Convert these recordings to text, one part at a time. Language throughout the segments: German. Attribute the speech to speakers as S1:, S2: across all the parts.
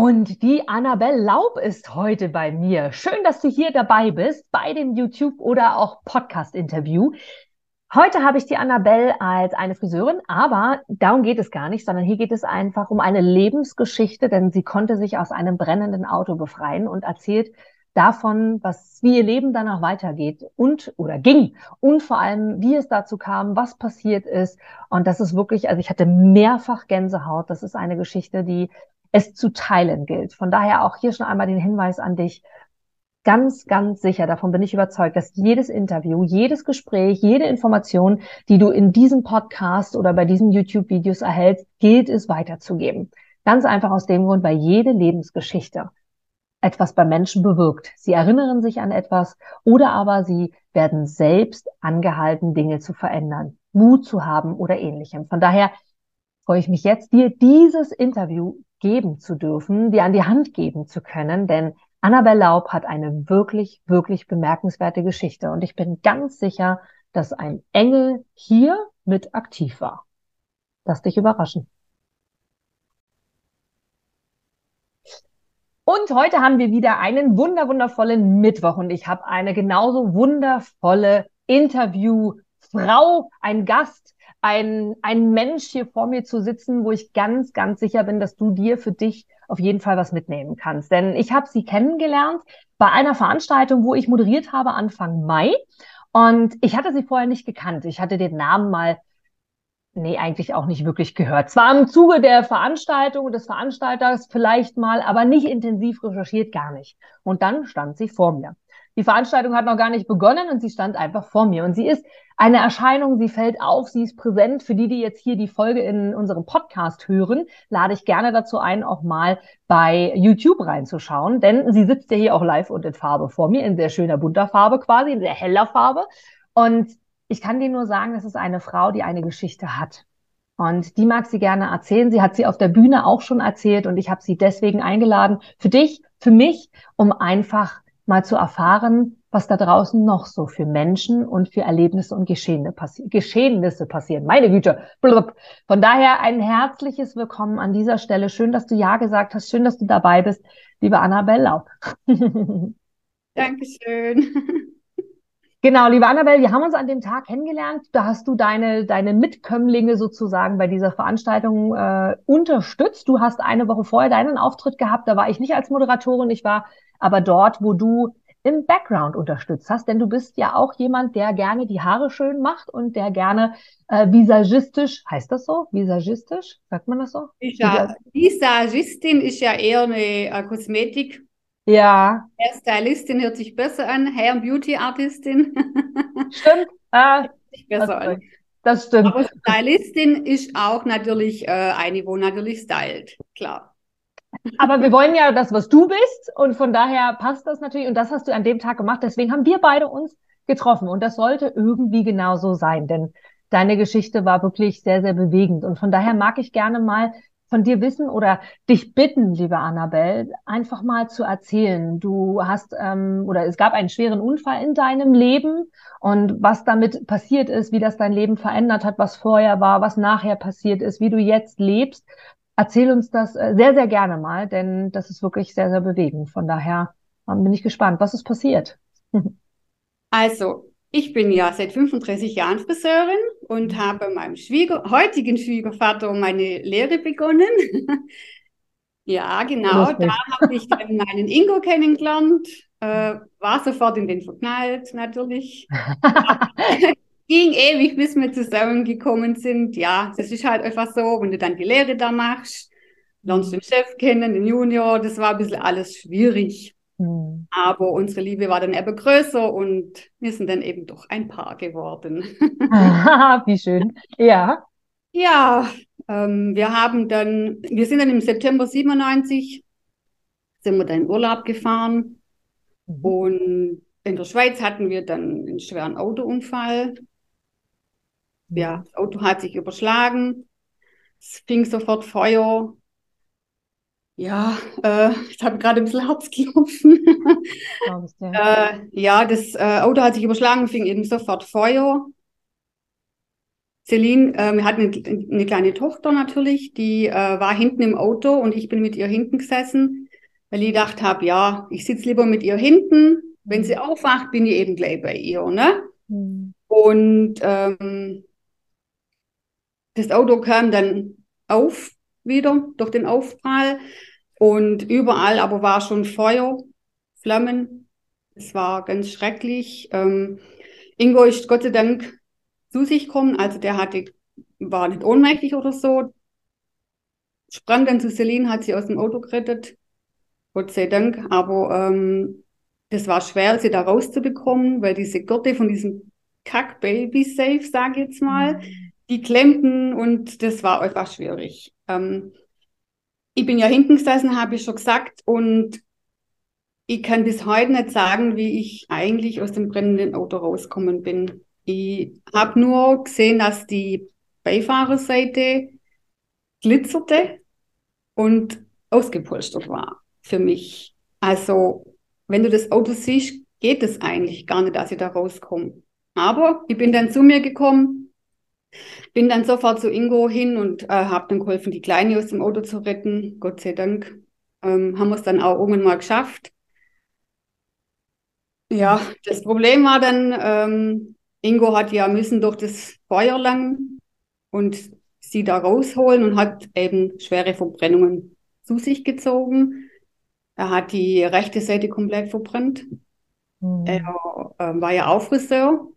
S1: Und die Annabelle Laub ist heute bei mir. Schön, dass du hier dabei bist bei dem YouTube- oder auch Podcast-Interview. Heute habe ich die Annabelle als eine Friseurin, aber darum geht es gar nicht, sondern hier geht es einfach um eine Lebensgeschichte, denn sie konnte sich aus einem brennenden Auto befreien und erzählt davon, was, wie ihr Leben danach weitergeht und oder ging und vor allem, wie es dazu kam, was passiert ist. Und das ist wirklich, also ich hatte mehrfach Gänsehaut. Das ist eine Geschichte, die es zu teilen gilt. Von daher auch hier schon einmal den Hinweis an dich. Ganz, ganz sicher, davon bin ich überzeugt, dass jedes Interview, jedes Gespräch, jede Information, die du in diesem Podcast oder bei diesen YouTube-Videos erhältst, gilt es weiterzugeben. Ganz einfach aus dem Grund, weil jede Lebensgeschichte etwas bei Menschen bewirkt. Sie erinnern sich an etwas oder aber sie werden selbst angehalten, Dinge zu verändern, Mut zu haben oder ähnlichem. Von daher freue ich mich jetzt, dir dieses Interview geben zu dürfen, dir an die Hand geben zu können, denn Annabelle Laub hat eine wirklich, wirklich bemerkenswerte Geschichte und ich bin ganz sicher, dass ein Engel hier mit aktiv war. Lass dich überraschen. Und heute haben wir wieder einen wunder wundervollen Mittwoch und ich habe eine genauso wundervolle Interviewfrau, ein Gast, ein, ein Mensch hier vor mir zu sitzen, wo ich ganz, ganz sicher bin, dass du dir für dich auf jeden Fall was mitnehmen kannst. Denn ich habe sie kennengelernt bei einer Veranstaltung, wo ich moderiert habe Anfang Mai. Und ich hatte sie vorher nicht gekannt. Ich hatte den Namen mal, nee, eigentlich auch nicht wirklich gehört. Zwar im Zuge der Veranstaltung des Veranstalters vielleicht mal, aber nicht intensiv recherchiert, gar nicht. Und dann stand sie vor mir. Die Veranstaltung hat noch gar nicht begonnen und sie stand einfach vor mir. Und sie ist eine Erscheinung, sie fällt auf, sie ist präsent. Für die, die jetzt hier die Folge in unserem Podcast hören, lade ich gerne dazu ein, auch mal bei YouTube reinzuschauen, denn sie sitzt ja hier auch live und in Farbe vor mir, in sehr schöner bunter Farbe quasi, in sehr heller Farbe. Und ich kann dir nur sagen, das ist eine Frau, die eine Geschichte hat. Und die mag sie gerne erzählen. Sie hat sie auf der Bühne auch schon erzählt und ich habe sie deswegen eingeladen für dich, für mich, um einfach mal zu erfahren, was da draußen noch so für Menschen und für Erlebnisse und Geschehnisse, passi Geschehnisse passieren. Meine Güte. Blub. Von daher ein herzliches Willkommen an dieser Stelle. Schön, dass du Ja gesagt hast. Schön, dass du dabei bist, liebe Annabelle Laub.
S2: Dankeschön.
S1: Genau, liebe Annabelle, wir haben uns an dem Tag kennengelernt. Da hast du deine, deine Mitkömmlinge sozusagen bei dieser Veranstaltung äh, unterstützt. Du hast eine Woche vorher deinen Auftritt gehabt. Da war ich nicht als Moderatorin. Ich war aber dort, wo du im Background unterstützt hast, denn du bist ja auch jemand, der gerne die Haare schön macht und der gerne äh, visagistisch, heißt das so? Visagistisch? Sagt man das so?
S2: Ja, Visagistin ist ja eher eine äh, Kosmetik.
S1: Ja.
S2: Hairstylistin hört sich besser an, Hair Beauty Artistin.
S1: Stimmt. Ah,
S2: besser das, an.
S1: das stimmt.
S2: Aber Stylistin ist auch natürlich äh, eine, wo natürlich stylt, klar.
S1: Aber wir wollen ja das, was du bist. Und von daher passt das natürlich. Und das hast du an dem Tag gemacht. Deswegen haben wir beide uns getroffen. Und das sollte irgendwie genau so sein. Denn deine Geschichte war wirklich sehr, sehr bewegend. Und von daher mag ich gerne mal von dir wissen oder dich bitten, liebe Annabelle, einfach mal zu erzählen. Du hast ähm, oder es gab einen schweren Unfall in deinem Leben und was damit passiert ist, wie das dein Leben verändert hat, was vorher war, was nachher passiert ist, wie du jetzt lebst. Erzähl uns das äh, sehr, sehr gerne mal, denn das ist wirklich sehr, sehr bewegend. Von daher ähm, bin ich gespannt, was ist passiert.
S2: Also, ich bin ja seit 35 Jahren Friseurin und mhm. habe meinem Schwieger, heutigen Schwiegervater meine Lehre begonnen. ja, genau. Da habe ich dann meinen Ingo kennengelernt, äh, war sofort in den verknallt, natürlich. ging ewig, bis wir zusammengekommen sind. Ja, das ist halt einfach so, wenn du dann die Lehre da machst, lernst du den Chef kennen, den Junior, das war ein bisschen alles schwierig. Mhm. Aber unsere Liebe war dann eben größer und wir sind dann eben doch ein Paar geworden.
S1: Wie schön. Ja.
S2: Ja, ähm, wir haben dann, wir sind dann im September 97, sind wir dann in Urlaub gefahren mhm. und in der Schweiz hatten wir dann einen schweren Autounfall ja, das Auto hat sich überschlagen. Es fing sofort Feuer. Ja, äh, ich habe gerade ein bisschen Herzklopfen. äh, ja, das äh, Auto hat sich überschlagen, fing eben sofort Feuer. Celine, äh, wir hatten eine, eine, kleine Tochter natürlich, die äh, war hinten im Auto und ich bin mit ihr hinten gesessen, weil ich gedacht habe, ja, ich sitze lieber mit ihr hinten. Wenn sie aufwacht, bin ich eben gleich bei ihr, ne? Mhm. Und ähm, das Auto kam dann auf wieder durch den Aufprall und überall aber war schon Feuer, Flammen. Es war ganz schrecklich. Ähm, Ingo ist Gott sei Dank zu sich gekommen, also der hatte, war nicht ohnmächtig oder so. Sprang dann zu Celine, hat sie aus dem Auto gerettet. Gott sei Dank. Aber ähm, das war schwer, sie da rauszubekommen, weil diese Gurte von diesem Kack-Baby-Safe, sage ich jetzt mal, mhm. Die klemmten und das war einfach schwierig. Ähm, ich bin ja hinten gesessen, habe ich schon gesagt, und ich kann bis heute nicht sagen, wie ich eigentlich aus dem brennenden Auto rausgekommen bin. Ich habe nur gesehen, dass die Beifahrerseite glitzerte und ausgepolstert war für mich. Also, wenn du das Auto siehst, geht es eigentlich gar nicht, dass ich da rauskomme. Aber ich bin dann zu mir gekommen, bin dann sofort zu Ingo hin und äh, habe dann geholfen, die Kleine aus dem Auto zu retten. Gott sei Dank ähm, haben wir es dann auch irgendwann mal geschafft. Ja, das Problem war dann, ähm, Ingo hat ja müssen durch das Feuer lang und sie da rausholen und hat eben schwere Verbrennungen zu sich gezogen. Er hat die rechte Seite komplett verbrannt. Mhm. Er äh, war ja auch Friseur,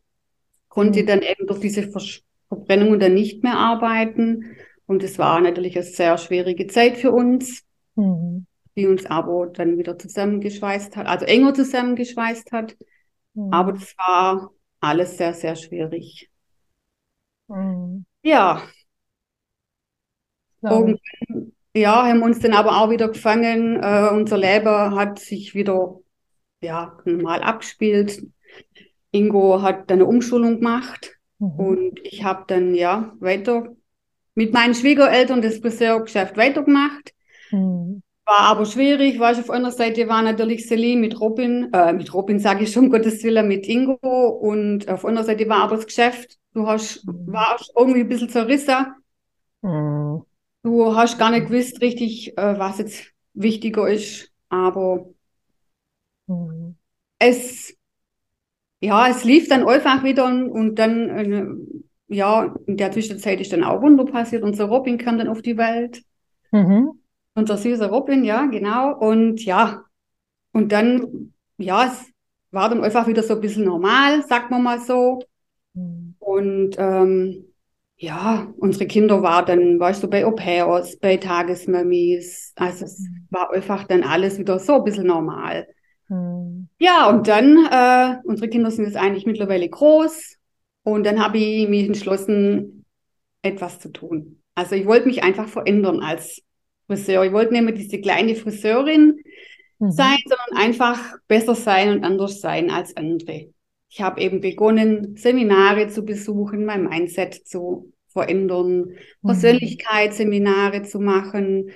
S2: konnte mhm. dann eben durch diese Versch Verbrennungen dann nicht mehr arbeiten. Und es war natürlich eine sehr schwierige Zeit für uns, mhm. die uns aber dann wieder zusammengeschweißt hat, also enger zusammengeschweißt hat. Mhm. Aber das war alles sehr, sehr schwierig. Mhm. Ja. Irgendwann, ja, haben uns dann aber auch wieder gefangen. Äh, unser Leben hat sich wieder ja, normal abgespielt. Ingo hat dann eine Umschulung gemacht mhm. und ich habe dann ja weiter mit meinen Schwiegereltern das Friseurgeschäft weitergemacht. Mhm. War aber schwierig, weil auf einer Seite war natürlich Celine mit Robin, äh, mit Robin sage ich schon, Gottes Willen, mit Ingo und auf einer Seite war aber das Geschäft, du hast, mhm. warst irgendwie ein bisschen zerrissen. Mhm. Du hast gar nicht gewusst richtig, äh, was jetzt wichtiger ist, aber mhm. es ja, es lief dann einfach wieder und, und dann, äh, ja, in der Zwischenzeit ist dann auch Wunder passiert. Unser Robin kam dann auf die Welt. Mhm. Unser süßer Robin, ja, genau. Und ja, und dann, ja, es war dann einfach wieder so ein bisschen normal, sagt man mal so. Mhm. Und ähm, ja, unsere Kinder waren dann, weißt du, bei Au pairs, bei Tagesmamis. Also es mhm. war einfach dann alles wieder so ein bisschen normal. Hm. Ja, und dann, äh, unsere Kinder sind jetzt eigentlich mittlerweile groß und dann habe ich mich entschlossen, etwas zu tun. Also ich wollte mich einfach verändern als Friseur. Ich wollte nicht mehr diese kleine Friseurin mhm. sein, sondern einfach besser sein und anders sein als andere. Ich habe eben begonnen, Seminare zu besuchen, mein Mindset zu verändern, mhm. Persönlichkeitsseminare zu machen.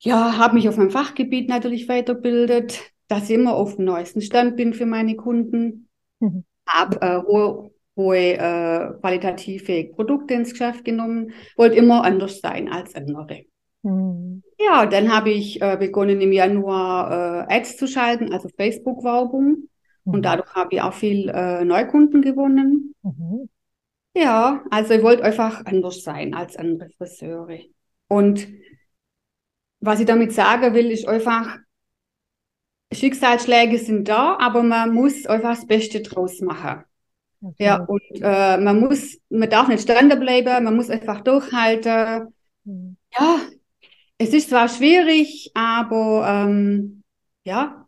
S2: Ja, habe mich auf meinem Fachgebiet natürlich weiterbildet, dass ich immer auf dem neuesten Stand bin für meine Kunden, mhm. habe äh, hohe, hohe äh, qualitative Produkte ins Geschäft genommen, wollte immer anders sein als andere. Mhm. Ja, dann habe ich äh, begonnen im Januar äh, Ads zu schalten, also Facebook-Werbung. Mhm. Und dadurch habe ich auch viel äh, Neukunden gewonnen. Mhm. Ja, also ich wollte einfach anders sein als andere Friseure. Und was ich damit sagen will, ist einfach, Schicksalsschläge sind da, aber man muss einfach das Beste draus machen. Okay. Ja, und äh, man muss, man darf nicht standen bleiben, man muss einfach durchhalten. Mhm. Ja, es ist zwar schwierig, aber ähm, ja,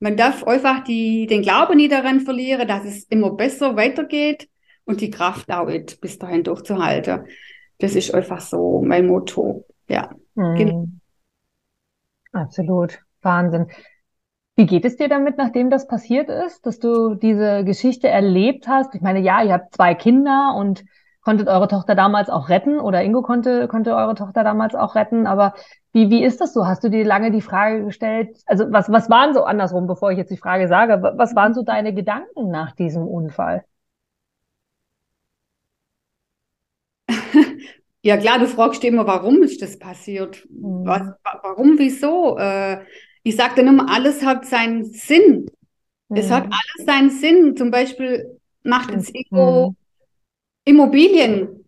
S2: man darf einfach die, den Glauben nie daran verlieren, dass es immer besser weitergeht und die Kraft auch bis dahin durchzuhalten. Das ist einfach so mein Motto. Ja. Mhm. Genau.
S1: Absolut. Wahnsinn. Wie geht es dir damit, nachdem das passiert ist, dass du diese Geschichte erlebt hast? Ich meine, ja, ihr habt zwei Kinder und konntet eure Tochter damals auch retten oder Ingo konnte, konnte eure Tochter damals auch retten. Aber wie, wie ist das so? Hast du dir lange die Frage gestellt? Also was, was waren so andersrum, bevor ich jetzt die Frage sage, was waren so deine Gedanken nach diesem Unfall?
S2: ja klar, du fragst immer, warum ist das passiert?
S1: Mhm.
S2: Was, warum, wieso? Äh, ich sage dann immer, alles hat seinen Sinn. Es hat
S1: Mhm.
S2: alles seinen Sinn. Zum Beispiel macht jetzt
S1: Mhm.
S2: Ego Immobilien.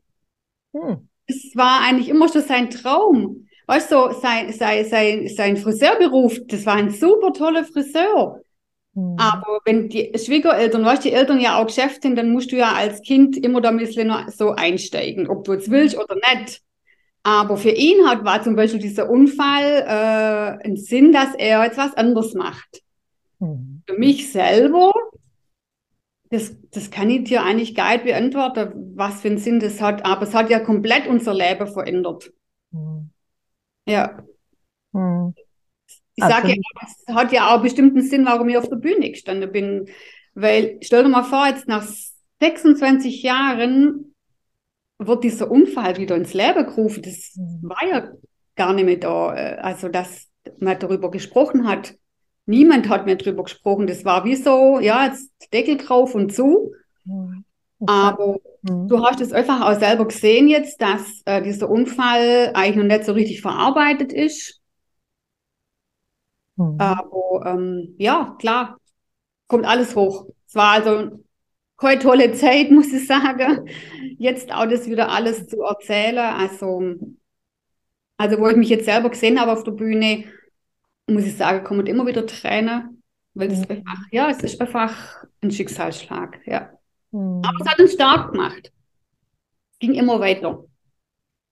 S1: Hm.
S2: Es war eigentlich immer schon sein Traum. Weißt du, sein, sein, sein, sein Friseurberuf, das war ein super toller Friseur.
S1: Hm.
S2: Aber wenn die Schwiegereltern, weißt du, die Eltern ja auch Geschäft sind, dann musst du ja als Kind immer da ein bisschen so einsteigen, ob du jetzt willst oder nicht. Aber für ihn hat, war zum Beispiel dieser Unfall äh, ein Sinn, dass er jetzt was anderes macht.
S1: Hm.
S2: Für mich selber, das, das kann ich dir eigentlich gar nicht beantworten, was für einen Sinn das hat. Aber es hat ja komplett unser Leben verändert.
S1: Hm.
S2: Ja.
S1: Hm.
S2: Ich sage ja, es hat ja auch bestimmt einen Sinn, warum ich auf der Bühne gestanden bin. Weil, stell dir mal vor, jetzt nach 26 Jahren wird dieser Unfall wieder ins Leben gerufen. Das
S1: Mhm.
S2: war ja gar nicht mehr da. äh, Also, dass man darüber gesprochen hat. Niemand hat mehr darüber gesprochen. Das war wie so, ja, jetzt Deckel drauf und zu. Aber
S1: Hm.
S2: du hast es einfach auch selber gesehen jetzt, dass äh, dieser Unfall eigentlich noch nicht so richtig verarbeitet ist.
S1: Hm.
S2: Aber ähm, ja, klar, kommt alles hoch. Es war also keine tolle Zeit, muss ich sagen. Jetzt auch das wieder alles zu erzählen. Also, also wo ich mich jetzt selber gesehen habe auf der Bühne, muss ich sagen, kommen immer wieder Tränen, weil es
S1: Mhm.
S2: einfach, ja, es ist einfach ein Schicksalsschlag, ja.
S1: Hm.
S2: Aber es hat uns stark gemacht. Es ging immer weiter.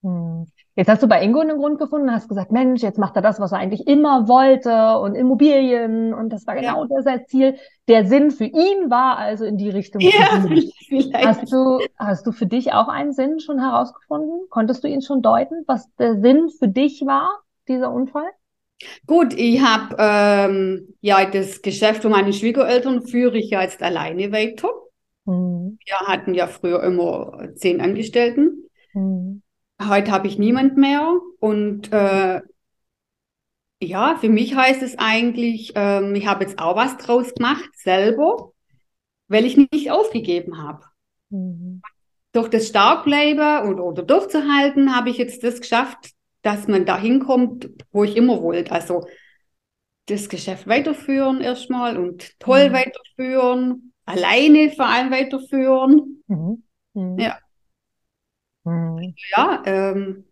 S1: Hm. Jetzt hast du bei Ingo einen Grund gefunden, hast gesagt, Mensch, jetzt macht er das, was er eigentlich immer wollte und Immobilien und das war genau das sein Ziel. Der Sinn für ihn war also in die Richtung.
S2: Ja, vielleicht.
S1: Hast du, hast du für dich auch einen Sinn schon herausgefunden? Konntest du ihn schon deuten, was der Sinn für dich war, dieser Unfall?
S2: Gut, ich habe ähm, ja das Geschäft von meinen Schwiegereltern führe ich ja jetzt alleine weiter.
S1: Hm.
S2: Wir hatten ja früher immer zehn Angestellten.
S1: Hm.
S2: Heute habe ich niemand mehr. Und äh, ja, für mich heißt es eigentlich, ähm, ich habe jetzt auch was draus gemacht, selber, weil ich nicht aufgegeben habe.
S1: Hm.
S2: Durch das Starkbleiben und, oder durchzuhalten, habe ich jetzt das geschafft, dass man da hinkommt, wo ich immer wollte. Also das Geschäft weiterführen erstmal und toll
S1: Mhm.
S2: weiterführen, alleine vor allem weiterführen.
S1: Mhm. Mhm.
S2: Ja.
S1: Mhm.
S2: Ja, ähm,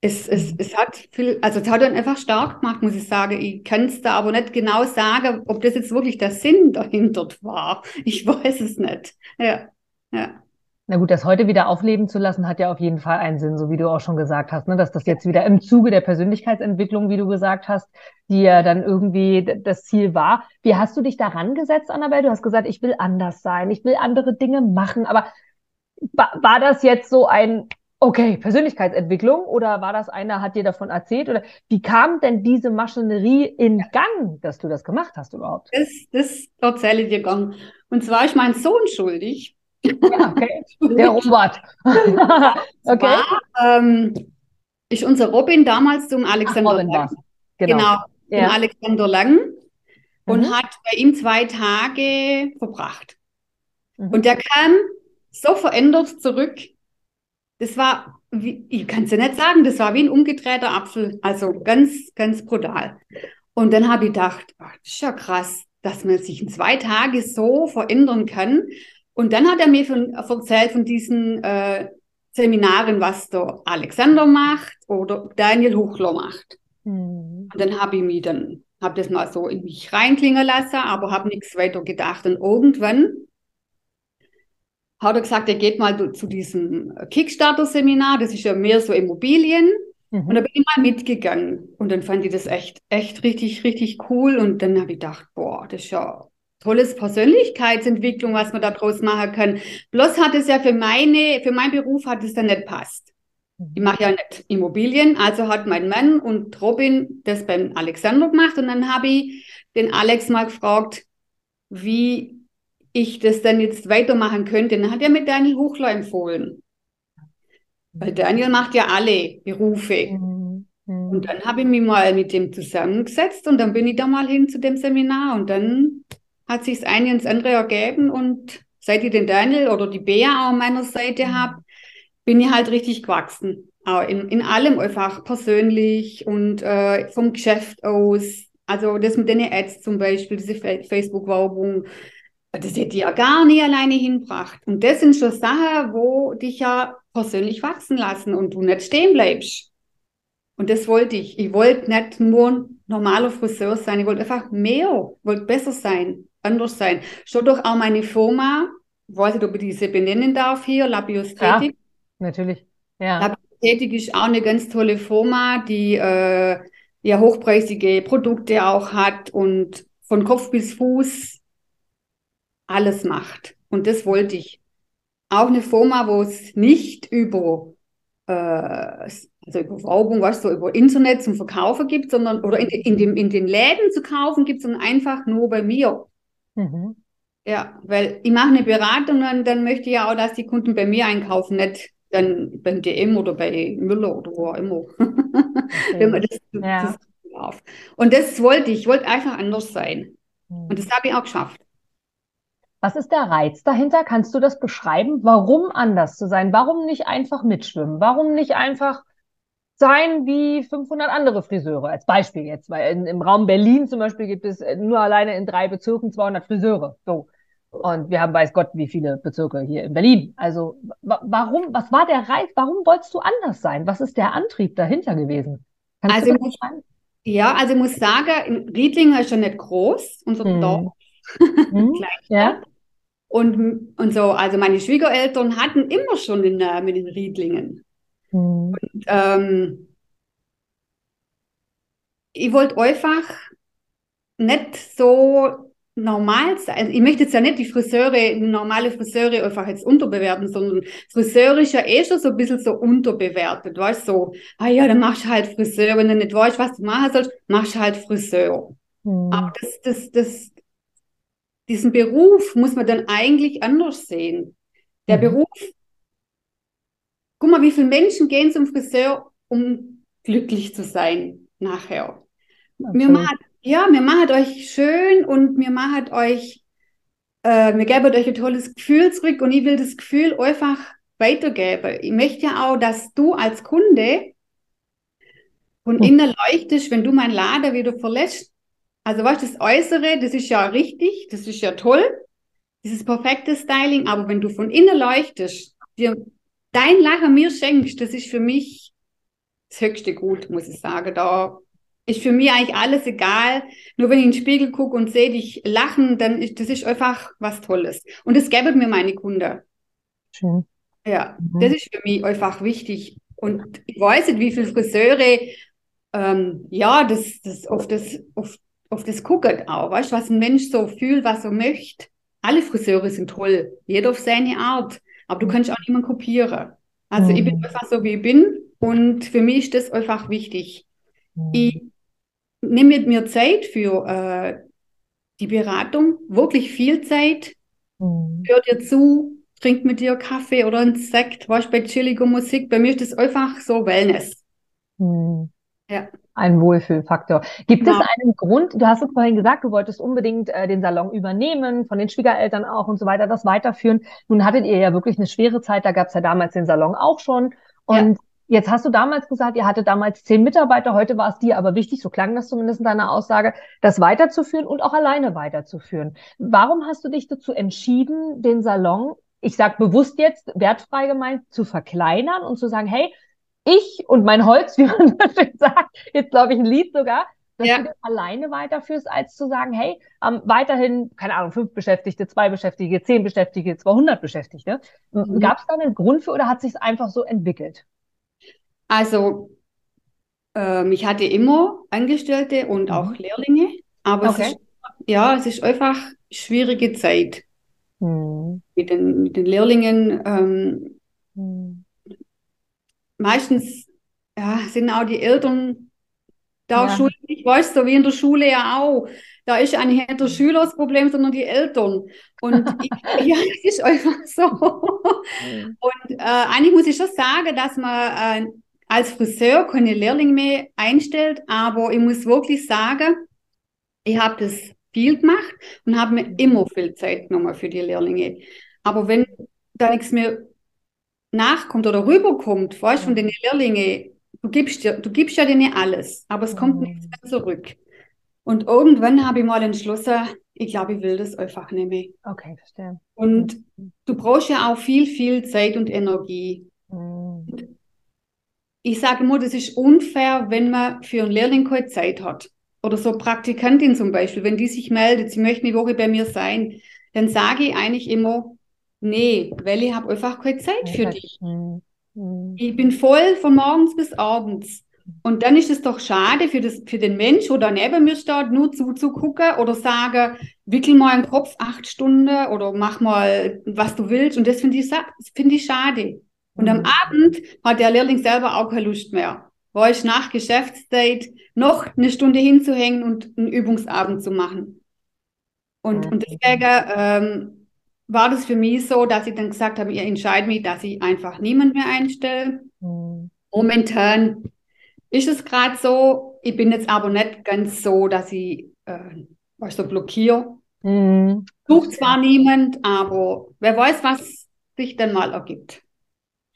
S2: es, es, es hat viel, also es hat dann einfach stark gemacht, muss ich sagen. Ich kann es da aber nicht genau sagen, ob das jetzt wirklich der Sinn dahinter war. Ich weiß es nicht. Ja, ja.
S1: Na gut, das heute wieder aufleben zu lassen, hat ja auf jeden Fall einen Sinn, so wie du auch schon gesagt hast, ne? Dass das jetzt wieder im Zuge der Persönlichkeitsentwicklung, wie du gesagt hast, die ja dann irgendwie das Ziel war. Wie hast du dich daran gesetzt, Annabelle? Du hast gesagt, ich will anders sein, ich will andere Dinge machen. Aber war das jetzt so ein, okay, Persönlichkeitsentwicklung oder war das einer, hat dir davon erzählt? Oder wie kam denn diese Maschinerie in Gang, dass du das gemacht hast überhaupt?
S2: Das, das erzähle ich dir gern. Und zwar ist mein Sohn schuldig.
S1: Ja, okay. Der Robert. Okay.
S2: War, ähm, ist unser Robin damals zum
S1: Ach,
S2: Alexander
S1: Robin
S2: Lang,
S1: war's. Genau.
S2: genau, zum
S1: Ja.
S2: Alexander Lang und
S1: Mhm.
S2: hat bei ihm zwei Tage verbracht.
S1: Mhm.
S2: Und der kam so verändert zurück. Das war, wie, ich kann es ja nicht sagen, das war wie ein umgedrehter Apfel. Also ganz, ganz brutal. Und dann habe ich gedacht, ach, das ist ja krass, dass man sich in zwei Tagen so verändern kann. Und dann hat er mir von, erzählt von diesen äh, Seminaren, was der Alexander macht oder Daniel Huchler macht.
S1: Mhm.
S2: Und dann habe ich mich dann, habe das mal so in mich reinklingen lassen, aber habe nichts weiter gedacht. Und irgendwann hat er gesagt, er geht mal zu diesem Kickstarter-Seminar, das ist ja mehr so Immobilien. Und da
S1: Mhm.
S2: bin ich mal mitgegangen. Und dann fand ich das echt, echt richtig, richtig cool. Und dann habe ich gedacht, boah, das ist ja tolles Persönlichkeitsentwicklung, was man da draus machen kann. Bloß hat es ja für meine, für meinen Beruf hat es dann nicht passt. Ich mache ja nicht Immobilien, also hat mein Mann und Robin das beim Alexander gemacht und dann habe ich den Alex mal gefragt, wie ich das dann jetzt weitermachen könnte. Dann hat er mit Daniel Huchler empfohlen, weil Daniel macht ja alle Berufe.
S1: Mhm. Mhm.
S2: Und dann habe ich mich mal mit dem zusammengesetzt und dann bin ich da mal hin zu dem Seminar und dann hat sich das eine ins andere ergeben und seit ich den Daniel oder die Bea auch an meiner Seite habe, bin ich halt richtig gewachsen. Auch in, in allem einfach persönlich und äh, vom Geschäft aus. Also das mit den Ads zum Beispiel, diese Facebook-Werbung, das hätte ich ja gar nie alleine hinbracht. Und das sind schon Sachen, wo dich ja persönlich wachsen lassen und du nicht stehen bleibst. Und das wollte ich. Ich wollte nicht nur ein normaler Friseur sein, ich wollte einfach mehr, wollte besser sein, anders sein. Schon durch auch meine Firma, ich weiß nicht, ob ich diese benennen darf hier, Labiosthetik.
S1: Ja, natürlich. Ja.
S2: Labiosthetik ist auch eine ganz tolle Firma, die äh, ja hochpreisige Produkte auch hat und von Kopf bis Fuß alles macht. Und das wollte ich. Auch eine Firma, wo es nicht über, äh, also über Werbung, was so über Internet zum Verkaufen gibt, sondern oder in, in, dem, in den Läden zu kaufen gibt, sondern einfach nur bei mir. Mhm. Ja, weil ich mache eine Beratung und dann möchte ich ja auch, dass die Kunden bei mir einkaufen, nicht dann beim DM oder bei Müller oder wo auch immer. Okay. Wenn man das, ja. das. Und das wollte ich, ich wollte einfach anders sein. Mhm. Und das habe ich auch geschafft.
S1: Was ist der Reiz dahinter? Kannst du das beschreiben? Warum anders zu sein? Warum nicht einfach mitschwimmen? Warum nicht einfach sein wie 500 andere Friseure? Als Beispiel jetzt, weil in, im Raum Berlin zum Beispiel gibt es nur alleine in drei Bezirken 200 Friseure. So. Und wir haben weiß Gott wie viele Bezirke hier in Berlin. Also warum, was war der Reiz? Warum wolltest du anders sein? Was ist der Antrieb dahinter gewesen?
S2: Kannst also, muss, ja, also ich muss sagen, Riedlinger ist schon nicht groß, unser hm. Dorf. Hm. ja. Und, und so, also meine Schwiegereltern hatten immer schon den Namen in Riedlingen. Hm. Und ähm, ich wollte einfach nicht so normal sein. Also ich möchte jetzt ja nicht die Friseure, normale Friseure einfach jetzt unterbewerten, sondern Friseur ist ja eh schon so ein bisschen so unterbewertet. Weißt du, so, ah ja, dann machst du halt Friseur. Wenn du nicht weißt, was du machen sollst, machst du halt Friseur. Hm. Aber das, das, das, diesen Beruf muss man dann eigentlich anders sehen. Der mhm. Beruf, guck mal, wie viele Menschen gehen zum Friseur, um glücklich zu sein nachher. Okay. Wir machen, ja, wir machen euch schön und wir machen euch, äh, wir geben euch ein tolles Gefühl zurück und ich will das Gefühl einfach weitergeben. Ich möchte ja auch, dass du als Kunde von hm. innen leuchtest, wenn du mein Laden wieder verlässt also was das Äußere, das ist ja richtig, das ist ja toll, dieses perfekte Styling, aber wenn du von innen leuchtest, dir dein Lachen mir schenkst, das ist für mich das höchste Gut, muss ich sagen. Da ist für mich eigentlich alles egal. Nur wenn ich in den Spiegel gucke und sehe dich lachen, dann ist das ist einfach was Tolles. Und das gäbe mir meine Kunden. Schön. Ja, mhm. das ist für mich einfach wichtig. Und ich weiß nicht, wie viele Friseure ähm, ja, das, das auf das, auf auf das gucken auch, weißt du, was ein Mensch so fühlt, was er möchte. Alle Friseure sind toll, jeder auf seine Art, aber du kannst auch niemanden kopieren. Also mhm. ich bin mhm. einfach so, wie ich bin und für mich ist das einfach wichtig. Mhm. Ich nehme mit mir Zeit für äh, die Beratung, wirklich viel Zeit, mhm. hör dir zu, trink mit dir Kaffee oder einen Sekt, weißt bei chilliger Musik, bei mir ist das einfach so Wellness.
S1: Mhm. Ja ein Wohlfühlfaktor. Gibt genau. es einen Grund, du hast es vorhin gesagt, du wolltest unbedingt äh, den Salon übernehmen, von den Schwiegereltern auch und so weiter, das weiterführen. Nun hattet ihr ja wirklich eine schwere Zeit, da gab es ja damals den Salon auch schon. Und ja. jetzt hast du damals gesagt, ihr hattet damals zehn Mitarbeiter, heute war es dir aber wichtig, so klang das zumindest in deiner Aussage, das weiterzuführen und auch alleine weiterzuführen. Warum hast du dich dazu entschieden, den Salon ich sag bewusst jetzt, wertfrei gemeint, zu verkleinern und zu sagen, hey, ich und mein Holz, wie man das schön sagt, jetzt glaube ich ein Lied sogar, dass ja. du das alleine weiterführst, als zu sagen, hey, ähm, weiterhin, keine Ahnung, fünf Beschäftigte, zwei Beschäftigte, zehn Beschäftigte, 200 Beschäftigte. Mhm. Gab es da einen Grund für oder hat sich einfach so entwickelt?
S2: Also, ähm, ich hatte immer Angestellte und mhm. auch Lehrlinge, aber okay. es ist, ja, es ist einfach schwierige Zeit mhm. mit, den, mit den Lehrlingen. Ähm, mhm meistens ja, sind auch die Eltern da ja. schuldig, ich weiß so wie in der Schule ja auch. Da ist eigentlich nicht der Schüler das Problem, sondern die Eltern. Und ich, ja, es ist einfach so. Und äh, eigentlich muss ich schon sagen, dass man äh, als Friseur keine Lehrlinge mehr einstellt, aber ich muss wirklich sagen, ich habe das viel gemacht und habe mir immer viel Zeit genommen für die Lehrlinge. Aber wenn da nichts mehr nachkommt oder rüberkommt, weißt du, von den Lehrlingen, du gibst, dir, du gibst ja denen alles, aber es kommt
S1: Mhm.
S2: nichts mehr zurück. Und irgendwann habe ich mal entschlossen, ich glaube, ich will das einfach nicht mehr.
S1: Okay, verstehe.
S2: Und du brauchst ja auch viel, viel Zeit und Energie.
S1: Mhm.
S2: Ich sage immer, das ist unfair, wenn man für einen Lehrling keine Zeit hat. Oder so Praktikantin zum Beispiel, wenn die sich meldet, sie möchte eine Woche bei mir sein, dann sage ich eigentlich immer, nee, weil ich habe einfach keine Zeit für dich.
S1: Mhm.
S2: Ich bin voll von morgens bis abends. Und dann ist es doch schade für, das, für den Mensch, oder neben mir steht, nur zuzugucken oder sagen, wickel mal einen Kopf acht Stunden oder mach mal, was du willst. Und das finde ich, finde ich schade. Und am
S1: Mhm.
S2: Abend hat der Lehrling selber auch keine Lust mehr. War ich nach Geschäftszeit noch eine Stunde hinzuhängen und einen Übungsabend zu machen. Und, und deswegen ähm, war das für mich so, dass ich dann gesagt habe, ich entscheide mich, dass ich einfach niemand mehr einstelle.
S1: Mhm.
S2: Momentan ist es gerade so, ich bin jetzt aber nicht ganz so, dass ich äh, was so blockiere.
S1: Mhm.
S2: Sucht zwar niemand, aber wer weiß, was sich dann mal ergibt.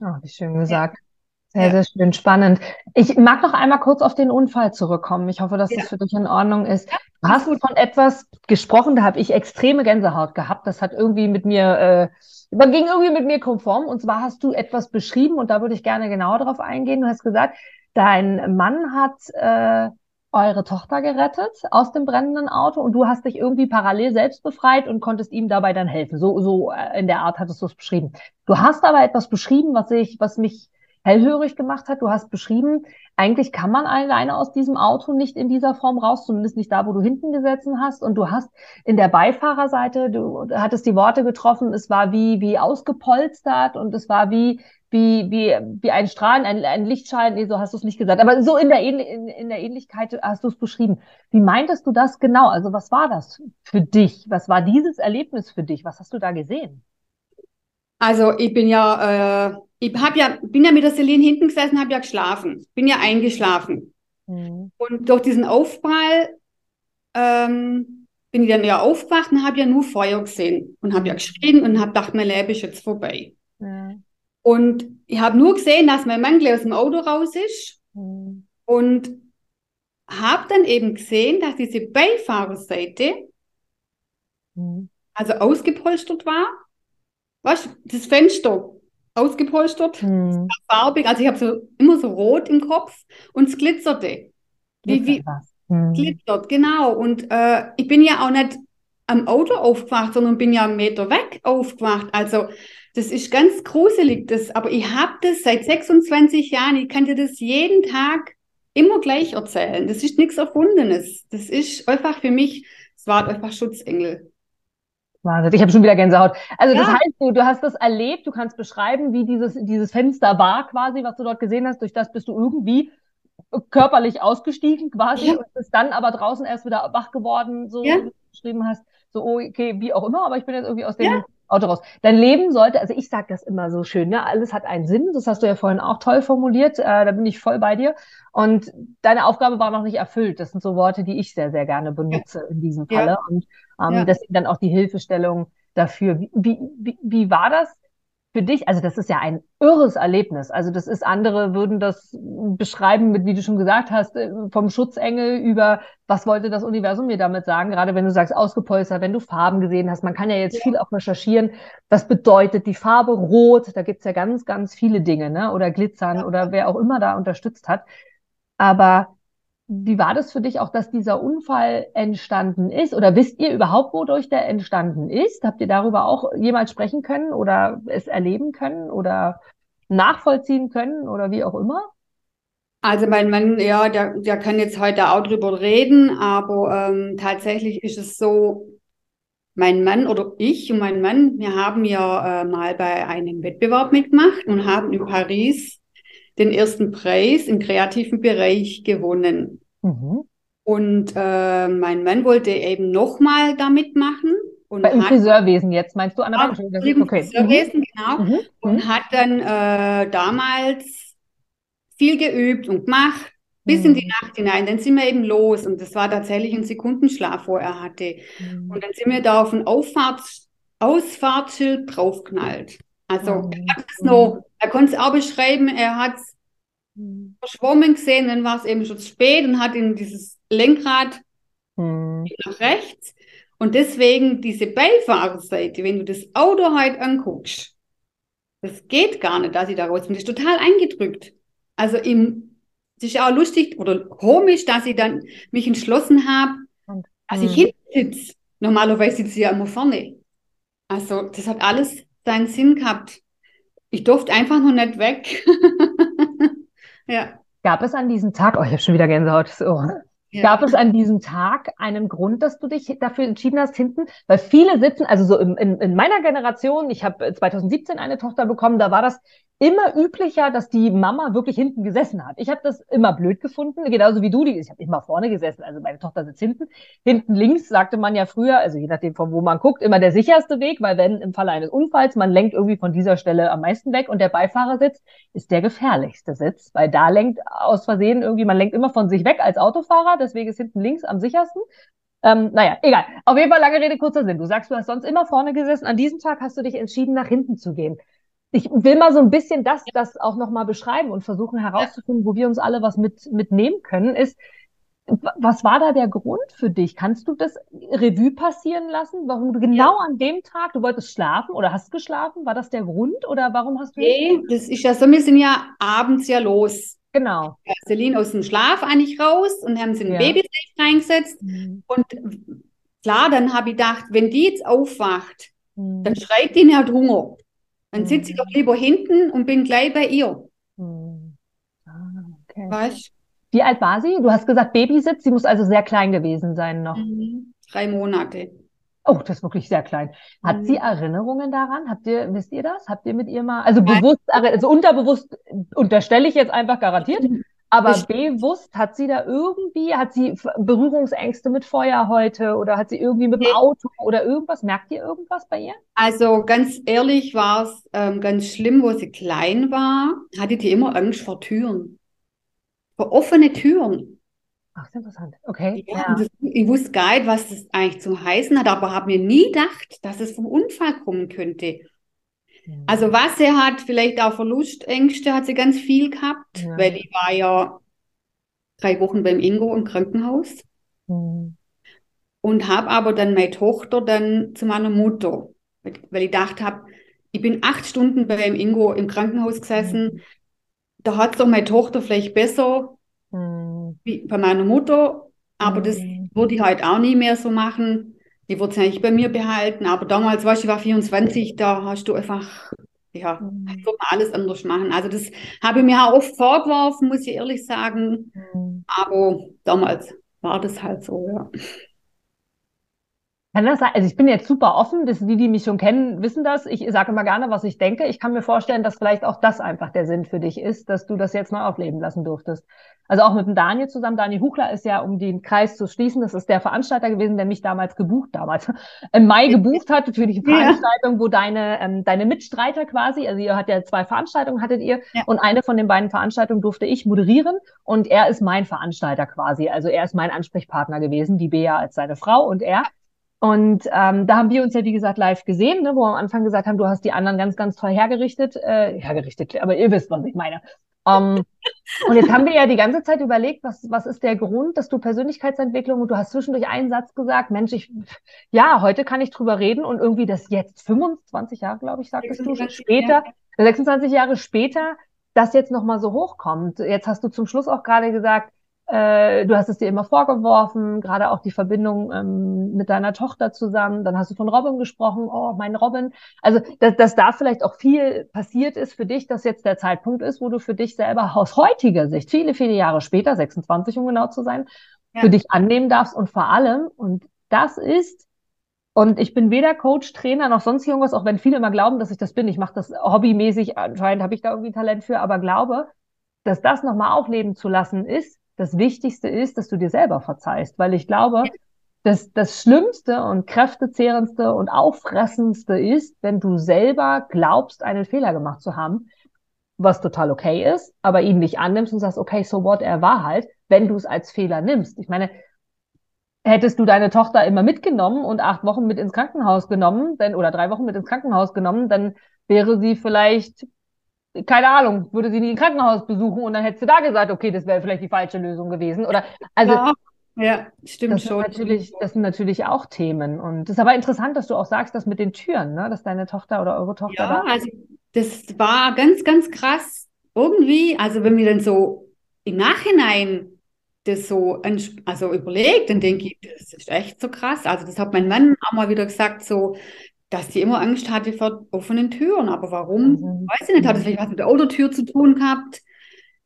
S1: Ah, wie schön gesagt.
S2: Ja.
S1: Sehr schön, spannend. Ich mag noch einmal kurz auf den Unfall zurückkommen. Ich hoffe, dass
S2: Ja.
S1: das für dich in Ordnung ist. Du hast von etwas gesprochen, da habe ich extreme Gänsehaut gehabt. Das hat irgendwie mit mir, äh, ging irgendwie mit mir konform. Und zwar hast du etwas beschrieben und da würde ich gerne genauer drauf eingehen. Du hast gesagt, dein Mann hat äh, eure Tochter gerettet aus dem brennenden Auto und du hast dich irgendwie parallel selbst befreit und konntest ihm dabei dann helfen. So, so äh, in der Art hattest du es beschrieben. Du hast aber etwas beschrieben, was ich, was mich hellhörig gemacht hat. Du hast beschrieben, eigentlich kann man alleine aus diesem Auto nicht in dieser Form raus, zumindest nicht da, wo du hinten gesessen hast. Und du hast in der Beifahrerseite, du hattest die Worte getroffen, es war wie, wie ausgepolstert und es war wie, wie, wie, wie ein Strahlen, ein, ein Lichtschein, nee, so hast du es nicht gesagt, aber so in der, Ähnli in, in der Ähnlichkeit hast du es beschrieben. Wie meintest du das genau? Also was war das für dich? Was war dieses Erlebnis für dich? Was hast du da gesehen?
S2: Also ich bin ja, äh, ich hab ja, bin ja mit der Celine hinten gesessen, habe ja geschlafen, bin ja eingeschlafen.
S1: Mhm.
S2: Und durch diesen Aufprall ähm, bin ich dann ja aufgewacht und habe ja nur Feuer gesehen und habe ja geschrien und habe gedacht, mein Leben ist jetzt vorbei.
S1: Ja.
S2: Und ich habe nur gesehen, dass mein Mann gleich aus dem Auto raus ist
S1: Mhm.
S2: und habe dann eben gesehen, dass diese Beifahrerseite
S1: Mhm.
S2: also ausgepolstert war. Du, das Fenster ausgepolstert,
S1: Mhm.
S2: farbig, also ich habe so immer so rot im Kopf und es glitzerte. Wie, wie.
S1: Mhm.
S2: glitzert, genau. Und äh, ich bin ja auch nicht am Auto aufgewacht, sondern bin ja einen Meter weg aufgewacht. Also das ist ganz gruselig, das, aber ich habe das seit 26 Jahren, ich kann dir das jeden Tag immer gleich erzählen. Das ist nichts Erfundenes. Das ist einfach für mich, es war einfach Schutzengel.
S1: Wahnsinn, ich habe schon wieder Gänsehaut. Also das
S2: Ja.
S1: heißt, du, du hast das erlebt, du kannst beschreiben, wie dieses, dieses Fenster war quasi, was du dort gesehen hast. Durch das bist du irgendwie körperlich ausgestiegen quasi
S2: Ja.
S1: und bist dann aber draußen erst wieder wach geworden, so
S2: Ja.
S1: wie du beschrieben hast. So, oh, okay, wie auch immer, aber ich bin jetzt irgendwie aus dem
S2: Ja.
S1: Auto raus. Dein Leben sollte, also ich sage das immer so schön, ne? Alles hat einen Sinn. Das hast du ja vorhin auch toll formuliert. Äh, da bin ich voll bei dir. Und deine Aufgabe war noch nicht erfüllt. Das sind so Worte, die ich sehr, sehr gerne benutze in diesem
S2: Ja.
S1: Falle. Und ähm,
S2: Ja.
S1: deswegen dann auch die Hilfestellung dafür. Wie, wie, wie, war das für dich? Also das ist ja ein irres Erlebnis. Also das ist, andere würden das beschreiben mit, wie du schon gesagt hast, äh, vom Schutzengel über, was wollte das Universum mir damit sagen? Gerade wenn du sagst, ausgepolstert, wenn du Farben gesehen hast. Man kann ja jetzt
S2: Ja.
S1: viel auch recherchieren. Was bedeutet die Farbe Rot? Da gibt's ja ganz, ganz viele Dinge, ne? Oder Glitzern oder wer auch immer da unterstützt hat. Aber wie war das für dich auch, dass dieser Unfall entstanden ist? Oder wisst ihr überhaupt, wodurch der entstanden ist? Habt ihr darüber auch jemals sprechen können oder es erleben können oder nachvollziehen können oder wie auch immer?
S2: Also mein Mann, ja, der, der kann jetzt heute auch drüber reden, aber ähm, tatsächlich ist es so, mein Mann oder ich und mein Mann, wir haben ja äh, mal bei einem Wettbewerb mitgemacht und haben in Paris den ersten Preis im kreativen Bereich gewonnen.
S1: Mhm.
S2: Und äh, mein Mann wollte eben nochmal da mitmachen und
S1: Bei, Im Friseurwesen jetzt, meinst du, das
S2: im
S1: okay.
S2: Friseurwesen, genau.
S1: Mhm. Mhm.
S2: und hat dann äh, damals viel geübt und gemacht, bis in die
S1: Mhm.
S2: Nacht hinein. Dann sind wir eben los und das war tatsächlich ein Sekundenschlaf, wo er hatte.
S1: Mhm.
S2: Und dann sind wir da auf ein Auffahrts Ausfahrtsschild draufknallt. Also mhm. er hat es noch, er konnte es auch beschreiben, er hat es mhm. verschwommen gesehen, dann war es eben schon spät und hat in dieses Lenkrad mhm. nach rechts. Und deswegen diese Beifahrerseite, wenn du das Auto halt anguckst, das geht gar nicht, dass ich da raus bin. Das ist total eingedrückt. Also im, es ist auch lustig oder komisch, dass ich dann mich entschlossen habe, dass ich hinten sitze. Normalerweise sitze ich ja immer vorne. Also das hat alles seinen Sinn gehabt. Ich durfte einfach noch nicht weg.
S1: ja. Gab es an diesem Tag, oh, ich habe schon wieder Gänsehaut, so, ja. Gab es an diesem Tag einen Grund, dass du dich dafür entschieden hast, hinten? Weil viele sitzen, also so in, in, in meiner Generation, ich habe 2017 eine Tochter bekommen, da war das immer üblicher, dass die Mama wirklich hinten gesessen hat. Ich habe das immer blöd gefunden, genauso wie du. Die, ich habe immer vorne gesessen, also meine Tochter sitzt hinten. Hinten links sagte man ja früher, also je nachdem von wo man guckt, immer der sicherste Weg, weil wenn im Falle eines Unfalls man lenkt irgendwie von dieser Stelle am meisten weg und der Beifahrersitz ist der gefährlichste Sitz, weil da lenkt aus Versehen irgendwie, man lenkt immer von sich weg als Autofahrer, deswegen ist hinten links am sichersten. Ähm, naja, egal. Auf jeden Fall lange Rede, kurzer Sinn. Du sagst, du hast sonst immer vorne gesessen. An diesem Tag hast du dich entschieden, nach hinten zu gehen ich will mal so ein bisschen das, das auch nochmal beschreiben und versuchen herauszufinden, wo wir uns alle was mit, mitnehmen können, ist, was war da der Grund für dich? Kannst du das Revue passieren lassen? Warum du genau ja. an dem Tag, du wolltest schlafen oder hast geschlafen? War das der Grund oder warum hast du?
S2: Nee, das ist ja so, wir sind ja abends ja los.
S1: Genau.
S2: Ja, Celine aus dem Schlaf eigentlich raus und haben sie ein ja. Babysafe reingesetzt. Mhm. Und klar, dann habe ich gedacht, wenn die jetzt aufwacht, mhm. dann schreit die, hat Hunger. Dann sitze ich doch lieber hinten und bin gleich bei ihr. Hm.
S1: Ah, okay. Weißt? Wie alt war sie? Du hast gesagt Babysitz. Sie muss also sehr klein gewesen sein noch.
S2: Mhm. Drei Monate.
S1: Oh, das ist wirklich sehr klein. Hat mhm. sie Erinnerungen daran? Habt ihr, wisst ihr das? Habt ihr mit ihr mal, also bewusst, also unterbewusst unterstelle ich jetzt einfach garantiert, mhm. Aber ich, bewusst hat sie da irgendwie, hat sie Berührungsängste mit Feuer heute oder hat sie irgendwie mit dem Auto oder irgendwas? Merkt ihr irgendwas bei ihr?
S2: Also ganz ehrlich war es ähm, ganz schlimm, wo sie klein war, hatte die immer Angst vor Türen. Vor offene Türen.
S1: Ach, interessant. Okay.
S2: Ja, ja. Ich wusste gar nicht, was das eigentlich zu heißen hat, aber habe mir nie gedacht, dass es vom Unfall kommen könnte. Also was er hat, vielleicht auch Verlustängste hat sie ganz viel gehabt, ja. weil ich war ja drei Wochen beim Ingo im Krankenhaus mhm. und habe aber dann meine Tochter dann zu meiner Mutter, weil ich gedacht habe, ich bin acht Stunden beim Ingo im Krankenhaus gesessen, mhm. da hat es doch meine Tochter vielleicht besser mhm. wie bei meiner Mutter, aber das mhm. würde ich halt auch nie mehr so machen die wird es eigentlich bei mir behalten. Aber damals, weißt du, ich war 24, da hast du einfach, ja, mhm. wird man alles anders machen. Also das habe ich mir auch oft vorgeworfen, muss ich ehrlich sagen. Mhm. Aber damals war das halt so, ja.
S1: Kann das sein? Also ich bin jetzt super offen, dass die, die mich schon kennen, wissen das. Ich sage immer gerne, was ich denke. Ich kann mir vorstellen, dass vielleicht auch das einfach der Sinn für dich ist, dass du das jetzt mal aufleben lassen durftest. Also auch mit dem Daniel zusammen. Daniel Huchler ist ja, um den Kreis zu schließen, das ist der Veranstalter gewesen, der mich damals gebucht, damals im Mai gebucht hat für die Veranstaltung, ja. wo deine, ähm, deine Mitstreiter quasi, also ihr hattet ja zwei Veranstaltungen, hattet ihr, ja. und eine von den beiden Veranstaltungen durfte ich moderieren und er ist mein Veranstalter quasi. Also er ist mein Ansprechpartner gewesen, die Bea als seine Frau und er. Und ähm, da haben wir uns ja, wie gesagt, live gesehen, ne, wo wir am Anfang gesagt haben, du hast die anderen ganz, ganz toll hergerichtet. Äh, hergerichtet, aber ihr wisst, was ich meine. Um, ähm, und jetzt haben wir ja die ganze Zeit überlegt, was, was ist der Grund, dass du Persönlichkeitsentwicklung und du hast zwischendurch einen Satz gesagt, Mensch, ich, ja, heute kann ich drüber reden und irgendwie das jetzt 25 Jahre, glaube ich, sagtest du, später, 26 Jahre später, das jetzt nochmal so hochkommt. Jetzt hast du zum Schluss auch gerade gesagt, äh, du hast es dir immer vorgeworfen, gerade auch die Verbindung ähm, mit deiner Tochter zusammen. Dann hast du von Robin gesprochen, oh, mein Robin. Also, dass, dass da vielleicht auch viel passiert ist für dich, dass jetzt der Zeitpunkt ist, wo du für dich selber aus heutiger Sicht, viele, viele Jahre später, 26 um genau zu sein, ja. für dich annehmen darfst und vor allem, und das ist, und ich bin weder Coach, Trainer noch sonst irgendwas, auch wenn viele immer glauben, dass ich das bin. Ich mache das hobbymäßig, anscheinend habe ich da irgendwie Talent für, aber glaube, dass das nochmal aufleben zu lassen ist, das Wichtigste ist, dass du dir selber verzeihst, weil ich glaube, dass das Schlimmste und kräftezehrendste und auffressendste ist, wenn du selber glaubst, einen Fehler gemacht zu haben, was total okay ist, aber ihn nicht annimmst und sagst, okay, so what, er war halt, wenn du es als Fehler nimmst. Ich meine, hättest du deine Tochter immer mitgenommen und acht Wochen mit ins Krankenhaus genommen, denn, oder drei Wochen mit ins Krankenhaus genommen, dann wäre sie vielleicht, keine Ahnung, würde sie nie ein Krankenhaus besuchen und dann hättest du da gesagt, okay, das wäre vielleicht die falsche Lösung gewesen. Oder also
S2: Ja, ja, stimmt
S1: das
S2: schon.
S1: natürlich, das sind natürlich auch Themen. Und es ist aber interessant, dass du auch sagst, dass mit den Türen, ne, dass deine Tochter oder eure Tochter
S2: Ja,
S1: da.
S2: also das war ganz, ganz krass. Irgendwie, also wenn mir dann so im Nachhinein das so also überlegt, dann denke ich, das ist echt so krass. Also das hat mein Mann auch mal wieder gesagt, so, dass die immer Angst hatte vor offenen Türen. Aber warum?
S1: Mhm.
S2: Weiß ich nicht. Hat das vielleicht was mit der Autotür zu tun gehabt?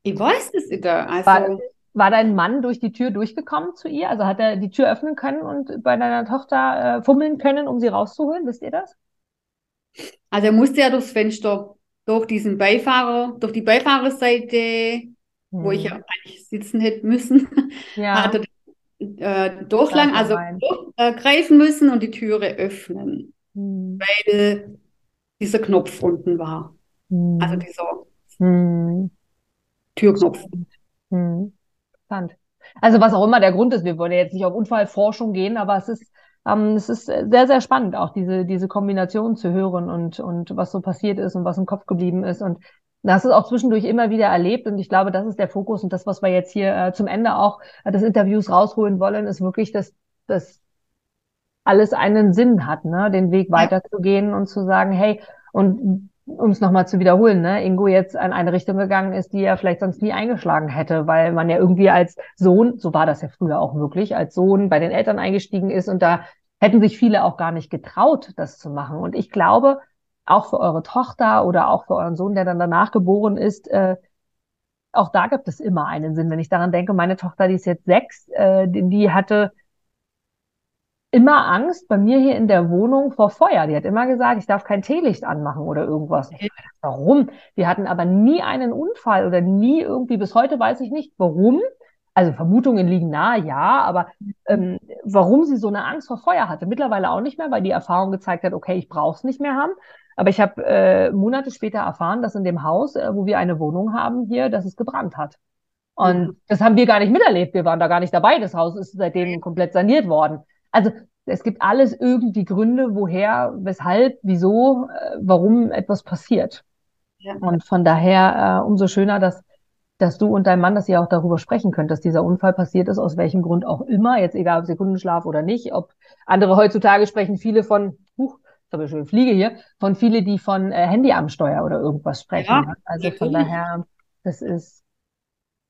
S2: Ich weiß es nicht.
S1: War,
S2: Also,
S1: war dein Mann durch die Tür durchgekommen zu ihr? Also hat er die Tür öffnen können und bei deiner Tochter äh, fummeln können, um sie rauszuholen? Wisst ihr das?
S2: also er musste ja durchs Fenster, durch diesen Beifahrer, durch die Beifahrerseite, wo ich ja
S1: Hm.
S2: eigentlich sitzen hätte müssen,
S1: Ja,
S2: hat er äh, durchlang, also
S1: rein.
S2: durchgreifen müssen und die Türe öffnen,
S1: Hm.
S2: weil dieser Knopf unten war. Also
S1: Hm.
S2: dieser
S1: Hm.
S2: Türknopf.
S1: Hm. Spannend. Also was auch immer der Grund ist, wir wollen ja jetzt nicht auf Unfallforschung gehen, aber es ist, ähm, es ist sehr, sehr spannend, auch diese, diese Kombination zu hören und, und was so passiert ist und was im Kopf geblieben ist. Und das ist auch zwischendurch immer wieder erlebt. Und ich glaube, das ist der Fokus und das, was wir jetzt hier äh, zum Ende auch äh, des Interviews rausholen wollen, ist wirklich, dass, dass alles einen Sinn hat, ne? Den Weg weiterzugehen und zu sagen, hey, und um es nochmal zu wiederholen, ne, Ingo jetzt in eine Richtung gegangen ist, die er vielleicht sonst nie eingeschlagen hätte, weil man ja irgendwie als Sohn, so war das ja früher auch wirklich, als Sohn bei den Eltern eingestiegen ist und da hätten sich viele auch gar nicht getraut, das zu machen. Und ich glaube, auch für eure Tochter oder auch für euren Sohn, der dann danach geboren ist, äh, auch da gibt es immer einen Sinn. Wenn ich daran denke, meine Tochter, die ist jetzt sechs, äh, die, die hatte immer Angst bei mir hier in der Wohnung vor Feuer. Die hat immer gesagt, ich darf kein Teelicht anmachen oder irgendwas. Ich warum? Wir hatten aber nie einen Unfall oder nie irgendwie, bis heute weiß ich nicht, warum. Also Vermutungen liegen nahe, ja, aber ähm, warum sie so eine Angst vor Feuer hatte. Mittlerweile auch nicht mehr, weil die Erfahrung gezeigt hat, okay, ich brauche es nicht mehr haben. Aber ich habe äh, Monate später erfahren, dass in dem Haus, äh, wo wir eine Wohnung haben hier, dass es gebrannt hat. Und
S2: Mhm.
S1: das haben wir gar nicht miterlebt. Wir waren da gar nicht dabei. Das Haus ist seitdem komplett saniert worden. Also es gibt alles irgendwie Gründe, woher, weshalb, wieso, äh, warum etwas passiert.
S2: Ja.
S1: Und von daher äh, umso schöner, dass, dass du und dein Mann, dass ihr auch darüber sprechen könnt, dass dieser Unfall passiert ist, aus welchem Grund auch immer, jetzt egal ob Sekundenschlaf oder nicht, ob andere heutzutage sprechen viele von, huch, ist aber schön Fliege hier, von viele, die von äh, Handy am Steuer oder irgendwas sprechen.
S2: Ja?
S1: Also von daher, das ist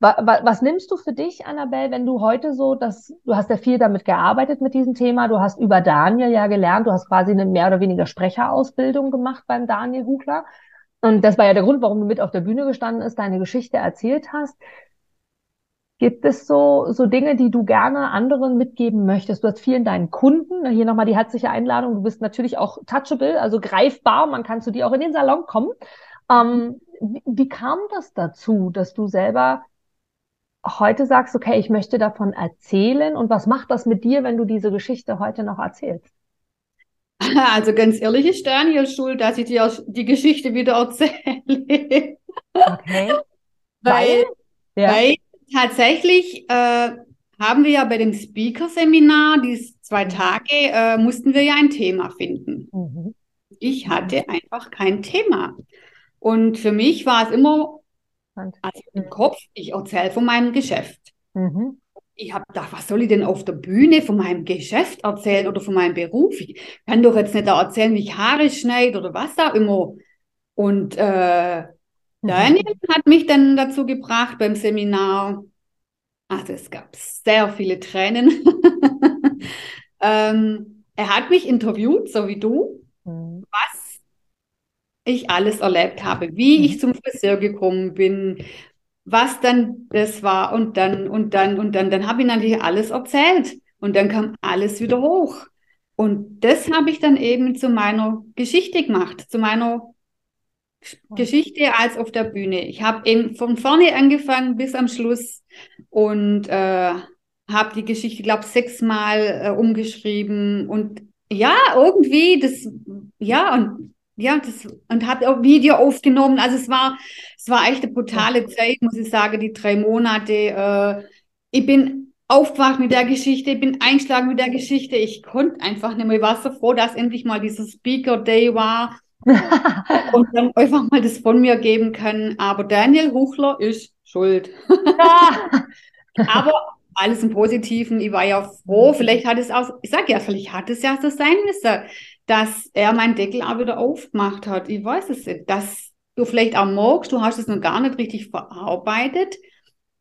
S1: Wa- wa- Was nimmst du für dich, Annabelle, wenn du heute so, dass du hast ja viel damit gearbeitet mit diesem Thema, du hast über Daniel ja gelernt, du hast quasi eine mehr oder weniger Sprecherausbildung gemacht beim Daniel Hugler. Und das war ja der Grund, warum du mit auf der Bühne gestanden bist, deine Geschichte erzählt hast. Gibt es so, so Dinge, die du gerne anderen mitgeben möchtest? Du hast vielen deinen Kunden, hier nochmal die herzliche Einladung, du bist natürlich auch touchable, also greifbar, man kann zu dir auch in den Salon kommen. Ähm, wie, wie kam das dazu, dass du selber heute sagst, okay, ich möchte davon erzählen und was macht das mit dir, wenn du diese Geschichte heute noch erzählst?
S2: Also ganz ehrlich ist Daniel schuld, dass ich dir die Geschichte wieder erzähle.
S1: Okay.
S2: Weil,
S1: Ja.
S2: weil tatsächlich äh, haben wir ja bei dem Speaker-Seminar, die zwei Tage, äh, mussten wir ja ein Thema finden.
S1: Mhm.
S2: Ich hatte einfach kein Thema. Und für mich war es immer. Also im Kopf, ich erzähle von meinem Geschäft.
S1: Mhm.
S2: Ich habe gedacht, was soll ich denn auf der Bühne von meinem Geschäft erzählen oder von meinem Beruf? Ich kann doch jetzt nicht da erzählen, wie ich Haare schneide oder was da immer. Und äh,
S1: Mhm.
S2: Daniel hat mich dann dazu gebracht beim Seminar. Also es gab sehr viele Tränen. ähm, er hat mich interviewt, so wie du,
S1: Mhm.
S2: was ich alles erlebt habe, wie
S1: Mhm.
S2: ich zum Friseur gekommen bin, was dann das war und dann und dann und dann. Dann habe ich natürlich alles erzählt und dann kam alles wieder hoch. Und das habe ich dann eben zu meiner Geschichte gemacht, zu meiner Geschichte als auf der Bühne. Ich habe eben von vorne angefangen bis am Schluss und äh, habe die Geschichte, glaube ich, sechsmal äh, umgeschrieben und ja, irgendwie das, ja und ja, das und habe auch Video aufgenommen. Also es war, es war echt eine brutale Zeit, muss ich sagen, die drei Monate. Äh, ich bin aufgewacht mit der Geschichte, ich bin eingeschlagen mit der Geschichte. Ich konnte einfach nicht mehr. Ich war so froh, dass endlich mal dieser Speaker Day war und dann einfach mal das von mir geben kann. Aber Daniel Huchler ist schuld. Aber alles im Positiven. Ich war ja froh. Vielleicht hat es auch, ich sage ja, vielleicht hat es ja so sein müssen, dass er meinen Deckel auch wieder aufgemacht hat. Ich weiß es nicht. Dass du vielleicht auch magst, du hast es noch gar nicht richtig verarbeitet.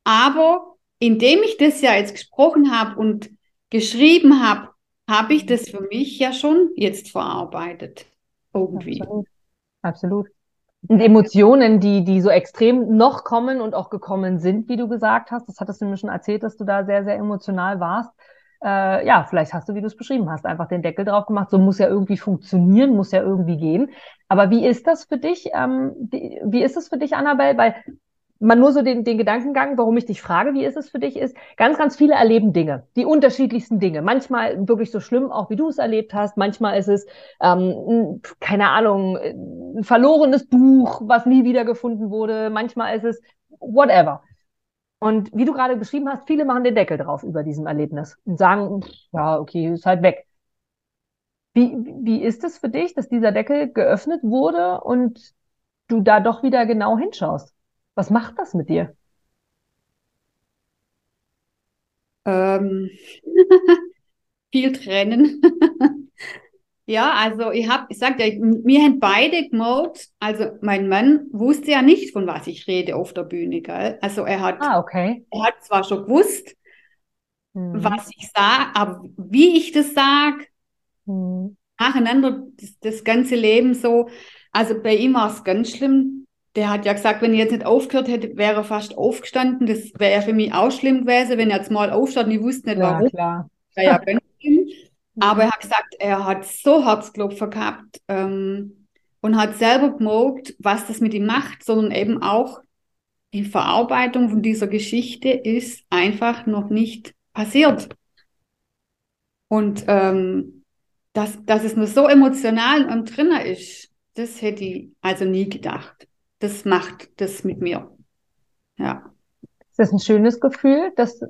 S2: Aber indem ich das ja jetzt gesprochen habe und geschrieben habe, habe ich das für mich ja schon jetzt verarbeitet. Irgendwie.
S1: Absolut. Absolut. Und Emotionen, die, die so extrem noch kommen und auch gekommen sind, wie du gesagt hast, das hattest du mir schon erzählt, dass du da sehr, sehr emotional warst. Äh, ja, vielleicht hast du, wie du es beschrieben hast, einfach den Deckel drauf gemacht. So muss ja irgendwie funktionieren, muss ja irgendwie gehen. Aber wie ist das für dich? Ähm, wie, wie ist das für dich, Annabelle? Weil man nur so den, den Gedankengang, warum ich dich frage, wie ist es für dich, ist, ganz, ganz viele erleben Dinge, die unterschiedlichsten Dinge. Manchmal wirklich so schlimm, auch wie du es erlebt hast. Manchmal ist es, ähm, keine Ahnung, ein verlorenes Buch, was nie wieder gefunden wurde. Manchmal ist es whatever. Und wie du gerade beschrieben hast, viele machen den Deckel drauf über diesem Erlebnis und sagen, ja, okay, ist halt weg. Wie, wie ist es für dich, dass dieser Deckel geöffnet wurde und du da doch wieder genau hinschaust? Was macht das mit dir?
S2: Ähm, viel Tränen. Ja, also ich habe, ich sagte ja, wir haben beide gemerkt, also mein Mann wusste ja nicht, von was ich rede auf der Bühne, gell? Also er hat,
S1: ah, okay.
S2: er hat zwar schon gewusst, hm. was ich sage, aber wie ich das sage, hm. nacheinander das, das ganze Leben so, also bei ihm war es ganz schlimm der hat ja gesagt, wenn ich jetzt nicht aufgehört hätte, wäre er fast aufgestanden. Das wäre für mich auch schlimm gewesen, wenn er jetzt mal aufsteht und ich wusste nicht
S1: ja,
S2: warum.
S1: Klar.
S2: Wäre ja ganz schlimm. Aber er hat gesagt, er hat so Herzklopfer gehabt ähm, und hat selber gemerkt, was das mit ihm macht, sondern eben auch die Verarbeitung von dieser Geschichte ist einfach noch nicht passiert. Und ähm, dass, dass es nur so emotional und drinnen ist, das hätte ich also nie gedacht das macht das mit mir. Ja.
S1: Ist das ein schönes Gefühl, das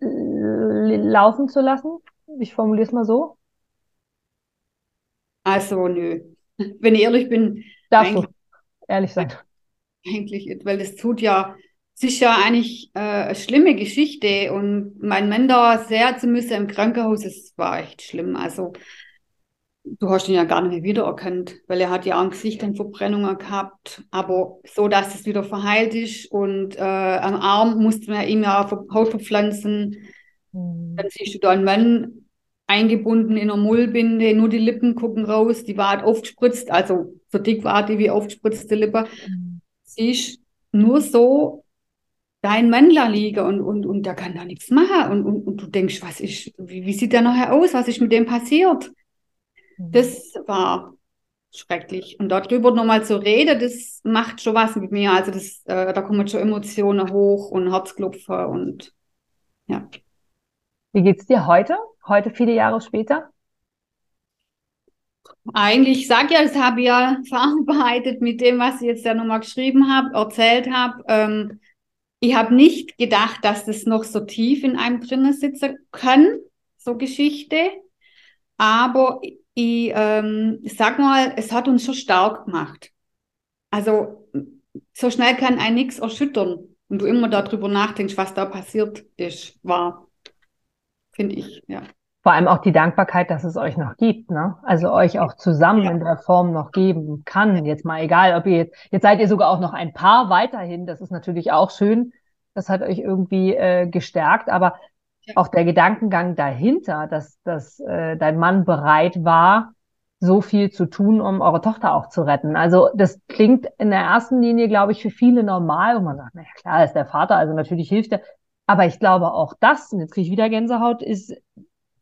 S1: laufen zu lassen? Ich formuliere es mal so.
S2: Also, nö. Wenn ich ehrlich bin.
S1: Darfst du ehrlich sein.
S2: Eigentlich, weil das tut ja, es ist ja eigentlich äh, eine schlimme Geschichte und mein Mann da sehr zu müssen im Krankenhaus, es war echt schlimm. Also, Du hast ihn ja gar nicht mehr wiedererkannt, weil er hat ja am Gesicht dann Verbrennungen gehabt, aber so, dass es wieder verheilt ist und äh, am Arm musste man ihm ja Haut verpflanzen. Mhm. Dann siehst du da einen Mann eingebunden in einer Mullbinde, nur die Lippen gucken raus, die war halt aufgespritzt, also so dick war die wie aufgespritzte Lippe. Mhm. Siehst nur so dein da liegen und, und, und der kann da nichts machen und, und, und du denkst, was ist, wie, wie sieht der nachher aus, was ist mit dem passiert? Das war schrecklich. Und darüber nochmal zu reden, das macht schon was mit mir. Also das, äh, da kommen schon Emotionen hoch und Herzklopfer und ja.
S1: Wie geht's dir heute? Heute viele Jahre später?
S2: Eigentlich, ich sage ja, das habe ich ja verarbeitet mit dem, was ich jetzt ja nochmal geschrieben habe, erzählt habe. Ähm, ich habe nicht gedacht, dass das noch so tief in einem drinnen sitzen kann, so Geschichte. Aber ich ähm, sag mal, es hat uns schon stark gemacht. Also so schnell kann ein nichts erschüttern. Und du immer darüber nachdenkst, was da passiert ist, war, finde ich, ja.
S1: Vor allem auch die Dankbarkeit, dass es euch noch gibt, ne? Also euch auch zusammen ja. in der Form noch geben kann. Jetzt mal egal, ob ihr jetzt, jetzt seid ihr sogar auch noch ein Paar weiterhin. Das ist natürlich auch schön. Das hat euch irgendwie äh, gestärkt. Aber auch der Gedankengang dahinter, dass, dass äh, dein Mann bereit war, so viel zu tun, um eure Tochter auch zu retten. Also das klingt in der ersten Linie, glaube ich, für viele normal, wo man sagt, naja, klar, ist der Vater, also natürlich hilft er. Aber ich glaube auch das, und jetzt kriege ich wieder Gänsehaut, ist,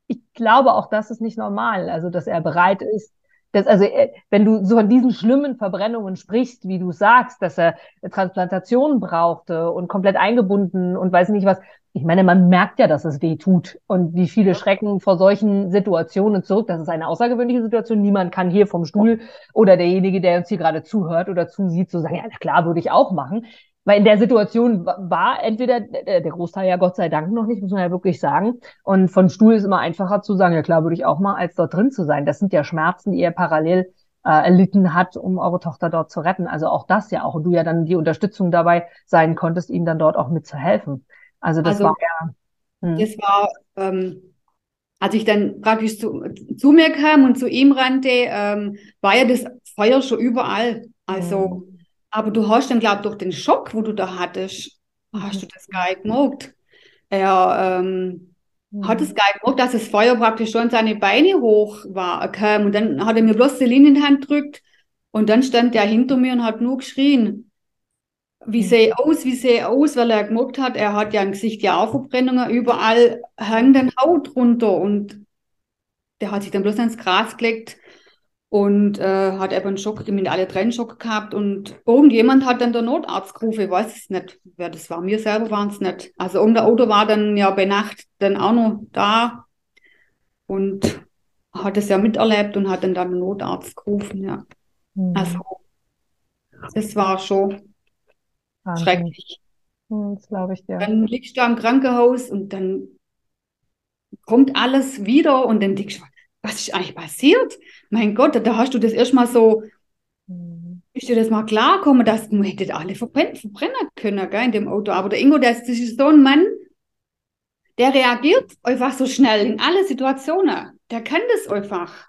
S1: ich glaube auch das ist nicht normal. Also, dass er bereit ist, dass, also, äh, wenn du so von diesen schlimmen Verbrennungen sprichst, wie du sagst, dass er Transplantationen brauchte und komplett eingebunden und weiß nicht was, ich meine, man merkt ja, dass es weh tut und wie viele schrecken vor solchen Situationen zurück. Das ist eine außergewöhnliche Situation. Niemand kann hier vom Stuhl oder derjenige, der uns hier gerade zuhört oder zusieht, so sagen, ja, klar, würde ich auch machen. Weil in der Situation war entweder der Großteil ja Gott sei Dank noch nicht, muss man ja wirklich sagen. Und von Stuhl ist immer einfacher zu sagen, ja klar, würde ich auch mal, als dort drin zu sein. Das sind ja Schmerzen, die ihr parallel äh, erlitten hat, um eure Tochter dort zu retten. Also auch das ja auch. Und du ja dann die Unterstützung dabei sein konntest, ihm dann dort auch mitzuhelfen. Also das also, war ja.
S2: Hm. Das war, ähm, als ich dann praktisch zu, zu mir kam und zu ihm rannte, ähm, war ja das Feuer schon überall. Also, hm. Aber du hast dann, glaube ich, durch den Schock, wo du da hattest, hast du das nicht gemerkt. Er ähm, mhm. hat es nicht gemerkt, dass das Feuer praktisch schon seine Beine hoch war, kam. Und dann hat er mir bloß die Linie in die Hand gedrückt. Und dann stand der hinter mir und hat nur geschrien. Wie mhm. sehe aus, wie sehe aus, weil er gemerkt hat, er hat ja im Gesicht ja auch Verbrennungen, überall hängt dann Haut runter und der hat sich dann bloß ans Gras gelegt und äh, hat eben einen Schock, mit alle Trennschock gehabt und irgendjemand hat dann der Notarzt gerufen, ich weiß es nicht, wer das war, mir selber waren es nicht. Also irgendein Auto war dann ja bei Nacht dann auch noch da und hat es ja miterlebt und hat dann dann den Notarzt gerufen, ja. Mhm. Also das war schon Wahnsinn. schrecklich.
S1: Das glaube ich dir.
S2: Dann liegst du am Krankenhaus und dann kommt alles wieder und dann denkst du, was ist eigentlich passiert? Mein Gott, da hast du das erstmal so, mhm. ist dir das mal klar gekommen, dass du hättet alle verbrennen, verbrennen können gell, in dem Auto. Aber der Ingo, das, das ist so ein Mann, der reagiert einfach so schnell in alle Situationen. Der kann das einfach.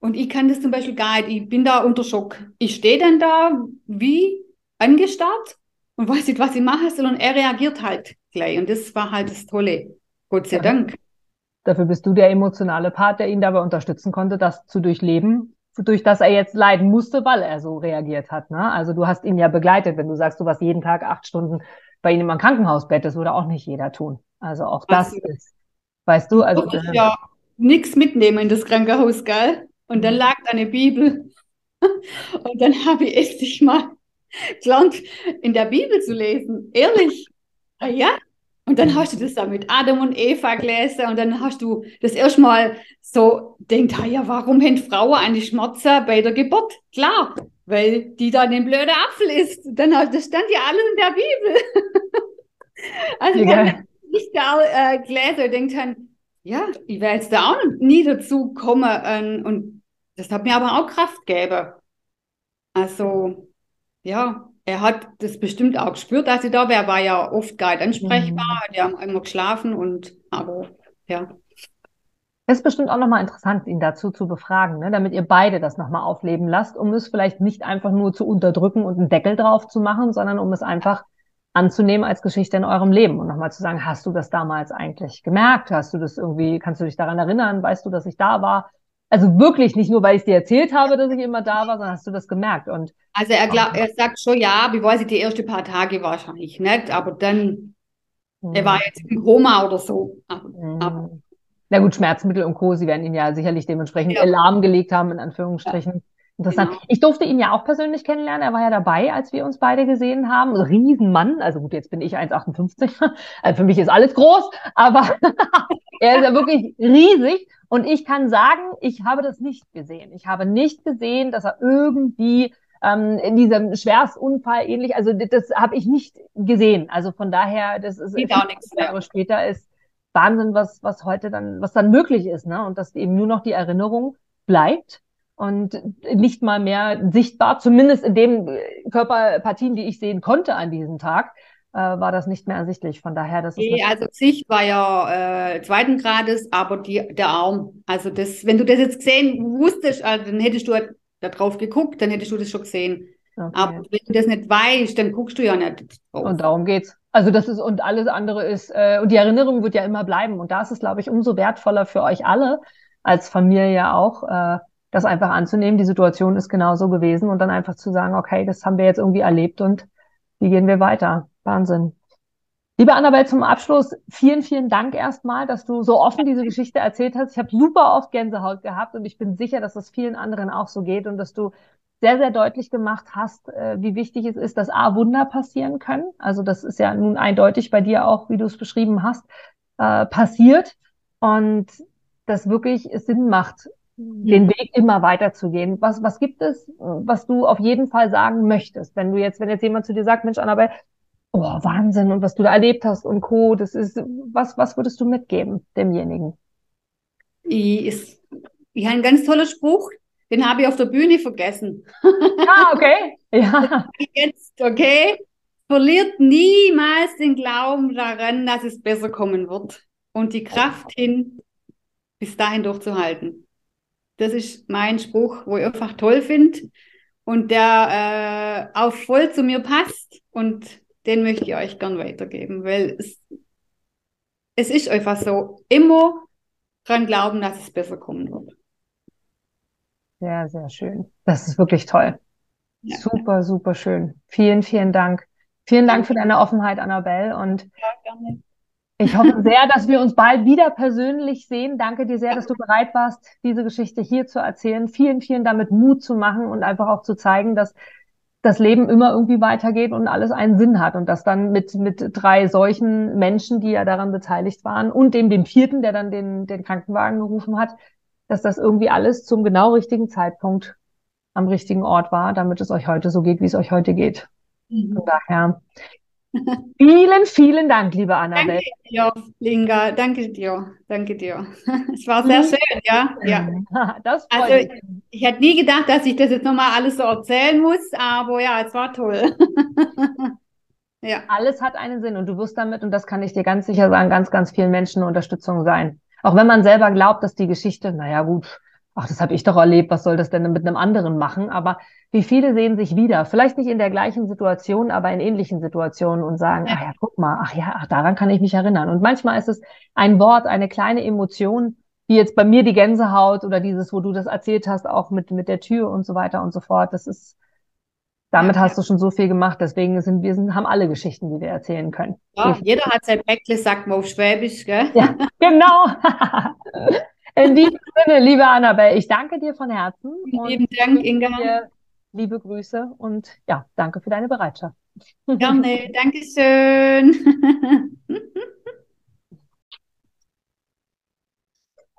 S2: Und ich kann das zum Beispiel gar nicht. Ich bin da unter Schock. Ich stehe dann da wie angestarrt und weiß nicht, was ich machen soll. Und er reagiert halt gleich. Und das war halt das Tolle. Gott sei ja. Dank.
S1: Dafür bist du der emotionale Part, der ihn dabei unterstützen konnte, das zu durchleben, durch das er jetzt leiden musste, weil er so reagiert hat. Ne? Also du hast ihn ja begleitet, wenn du sagst, du warst jeden Tag acht Stunden bei ihm im Krankenhausbett, das würde auch nicht jeder tun. Also auch das also, ist, weißt du, also.
S2: Ich äh, ja nichts mitnehmen in das Krankenhaus, gell? Und dann lag eine Bibel. Und dann habe ich endlich mal gelernt, in der Bibel zu lesen. Ehrlich. Ah ja, und dann hast du das da mit Adam und Eva gelesen und dann hast du das erstmal so denkt, ah ja, warum haben Frauen eine Schmerzen bei der Geburt? Klar, weil die da den blöden Apfel isst. Dann das stand ja alles in der Bibel. also ich habe nicht da äh, gelesen und denkt dann, ja, ich werde jetzt da auch nie dazu kommen. Ähm, und das hat mir aber auch Kraft gegeben. Also, ja, er hat das bestimmt auch gespürt, als ich da wäre, war ja oft gar nicht ansprechbar, mhm. die haben immer geschlafen und aber ja.
S1: Es ist bestimmt auch nochmal interessant, ihn dazu zu befragen, ne? damit ihr beide das nochmal aufleben lasst, um es vielleicht nicht einfach nur zu unterdrücken und einen Deckel drauf zu machen, sondern um es einfach anzunehmen als Geschichte in eurem Leben und nochmal zu sagen, hast du das damals eigentlich gemerkt? Hast du das irgendwie, kannst du dich daran erinnern? Weißt du, dass ich da war? Also wirklich nicht nur, weil ich es dir erzählt habe, dass ich immer da war, sondern hast du das gemerkt. Und
S2: also er, glaub, er sagt schon ja, wie weiß ich, die ersten paar Tage wahrscheinlich nicht, aber dann, mhm. er war jetzt im Koma oder so. Aber,
S1: mhm. aber. Na gut, Schmerzmittel und Co., sie werden ihn ja sicherlich dementsprechend ja. lahmgelegt haben, in Anführungsstrichen. Ja. Interessant. Genau. Ich durfte ihn ja auch persönlich kennenlernen. Er war ja dabei, als wir uns beide gesehen haben. Riesenmann. Also gut, jetzt bin ich 1,58. Also für mich ist alles groß, aber er ist ja wirklich riesig. Und ich kann sagen, ich habe das nicht gesehen. Ich habe nicht gesehen, dass er irgendwie ähm, in diesem Schwerstunfall ähnlich, also das habe ich nicht gesehen. Also von daher, das ist
S2: Geht auch nichts
S1: Jahre später ist Wahnsinn, was, was heute dann, was dann möglich ist, ne? Und dass eben nur noch die Erinnerung bleibt und nicht mal mehr sichtbar, zumindest in den Körperpartien, die ich sehen konnte an diesem Tag, äh, war das nicht mehr ersichtlich. Von daher, das
S2: ist. Nee, also Gesicht war ja äh, zweiten Grades, aber die, der Arm, also das, wenn du das jetzt gesehen wusstest, also dann hättest du halt da drauf geguckt, dann hättest du das schon gesehen. Okay. Aber wenn du das nicht weißt, dann guckst du ja nicht
S1: drauf. Und darum geht's. Also das ist und alles andere ist äh, und die Erinnerung wird ja immer bleiben und da ist es glaube ich umso wertvoller für euch alle als Familie auch äh, das einfach anzunehmen. Die Situation ist genauso gewesen und dann einfach zu sagen, okay, das haben wir jetzt irgendwie erlebt und wie gehen wir weiter? Wahnsinn. Liebe Annabelle, zum Abschluss vielen, vielen Dank erstmal, dass du so offen diese Geschichte erzählt hast. Ich habe super oft Gänsehaut gehabt und ich bin sicher, dass das vielen anderen auch so geht und dass du sehr, sehr deutlich gemacht hast, äh, wie wichtig es ist, dass A, Wunder passieren können. Also das ist ja nun eindeutig bei dir auch, wie du es beschrieben hast, äh, passiert und das wirklich Sinn macht, den Weg immer weiterzugehen. Was, was gibt es, was du auf jeden Fall sagen möchtest? Wenn du jetzt, wenn jetzt jemand zu dir sagt, Mensch, Annabelle, oh, Wahnsinn und was du da erlebt hast und Co. Das ist, was, was würdest du mitgeben demjenigen?
S2: Ich, ist, habe einen ganz tollen Spruch, Den habe ich auf der Bühne vergessen.
S1: Ah, okay. Ja.
S2: Jetzt, okay. Verliert niemals den Glauben daran, dass es besser kommen wird. Und die Kraft hin, bis dahin durchzuhalten. Das ist mein Spruch, wo ich einfach toll finde und der äh, auch voll zu mir passt. Und den möchte ich euch gern weitergeben, weil es, es ist einfach so, immer dran glauben, dass es besser kommen wird.
S1: Sehr, sehr schön. Das ist wirklich toll. Ja. Super, super schön. Vielen, vielen Dank. Vielen Dank für deine Offenheit, Annabelle. Und ja, gerne. Ich hoffe sehr, dass wir uns bald wieder persönlich sehen. Danke dir sehr, dass du bereit warst, diese Geschichte hier zu erzählen. Vielen, vielen damit Mut zu machen und einfach auch zu zeigen, dass das Leben immer irgendwie weitergeht und alles einen Sinn hat und das dann mit, mit drei solchen Menschen, die ja daran beteiligt waren und dem, dem vierten, der dann den, den Krankenwagen gerufen hat, dass das irgendwie alles zum genau richtigen Zeitpunkt am richtigen Ort war, damit es euch heute so geht, wie es euch heute geht. Mhm. Von daher Vielen, vielen Dank, liebe Annabelle.
S2: Danke dir, Linga. Danke dir. Danke dir. Es war sehr schön, ja. ja. Das also, ich, ich hätte nie gedacht, dass ich das jetzt nochmal alles so erzählen muss, aber ja, es war toll.
S1: ja. Alles hat einen Sinn und du wirst damit, und das kann ich dir ganz sicher sagen, ganz, ganz vielen Menschen eine Unterstützung sein. Auch wenn man selber glaubt, dass die Geschichte, naja, gut, ach, das habe ich doch erlebt, was soll das denn mit einem anderen machen? Aber wie viele sehen sich wieder, vielleicht nicht in der gleichen Situation, aber in ähnlichen Situationen und sagen, ja. ach ja, guck mal, ach ja, ach, daran kann ich mich erinnern. Und manchmal ist es ein Wort, eine kleine Emotion, wie jetzt bei mir die Gänsehaut oder dieses, wo du das erzählt hast, auch mit, mit der Tür und so weiter und so fort. Das ist, damit hast du schon so viel gemacht. Deswegen sind wir sind, haben alle Geschichten, die wir erzählen können.
S2: Ja, jeder hat sein Päckle, sagt man auf Schwäbisch, gell?
S1: Ja, genau. In diesem Sinne, liebe Annabelle, ich danke dir von Herzen.
S2: Lieben Dank, Inga.
S1: Liebe Grüße und ja, danke für deine Bereitschaft.
S2: Gerne, danke schön.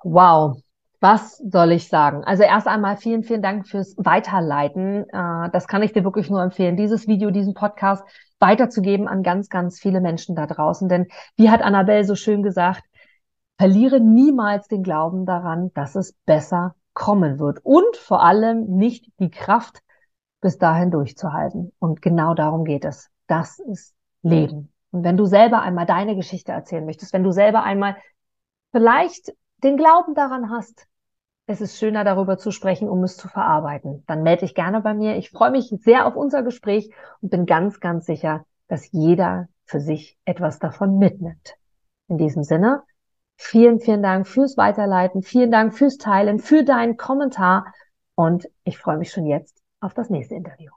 S1: wow, was soll ich sagen? Also erst einmal vielen, vielen Dank fürs Weiterleiten. Äh, das kann ich dir wirklich nur empfehlen, dieses Video, diesen Podcast weiterzugeben an ganz, ganz viele Menschen da draußen. Denn wie hat Annabelle so schön gesagt, verliere niemals den Glauben daran, dass es besser kommen wird und vor allem nicht die Kraft bis dahin durchzuhalten. Und genau darum geht es. Das ist Leben. Und wenn du selber einmal deine Geschichte erzählen möchtest, wenn du selber einmal vielleicht den Glauben daran hast, es ist schöner darüber zu sprechen, um es zu verarbeiten, dann melde dich gerne bei mir. Ich freue mich sehr auf unser Gespräch und bin ganz, ganz sicher, dass jeder für sich etwas davon mitnimmt. In diesem Sinne, vielen, vielen Dank fürs Weiterleiten, vielen Dank fürs Teilen, für deinen Kommentar und ich freue mich schon jetzt auf das nächste Interview.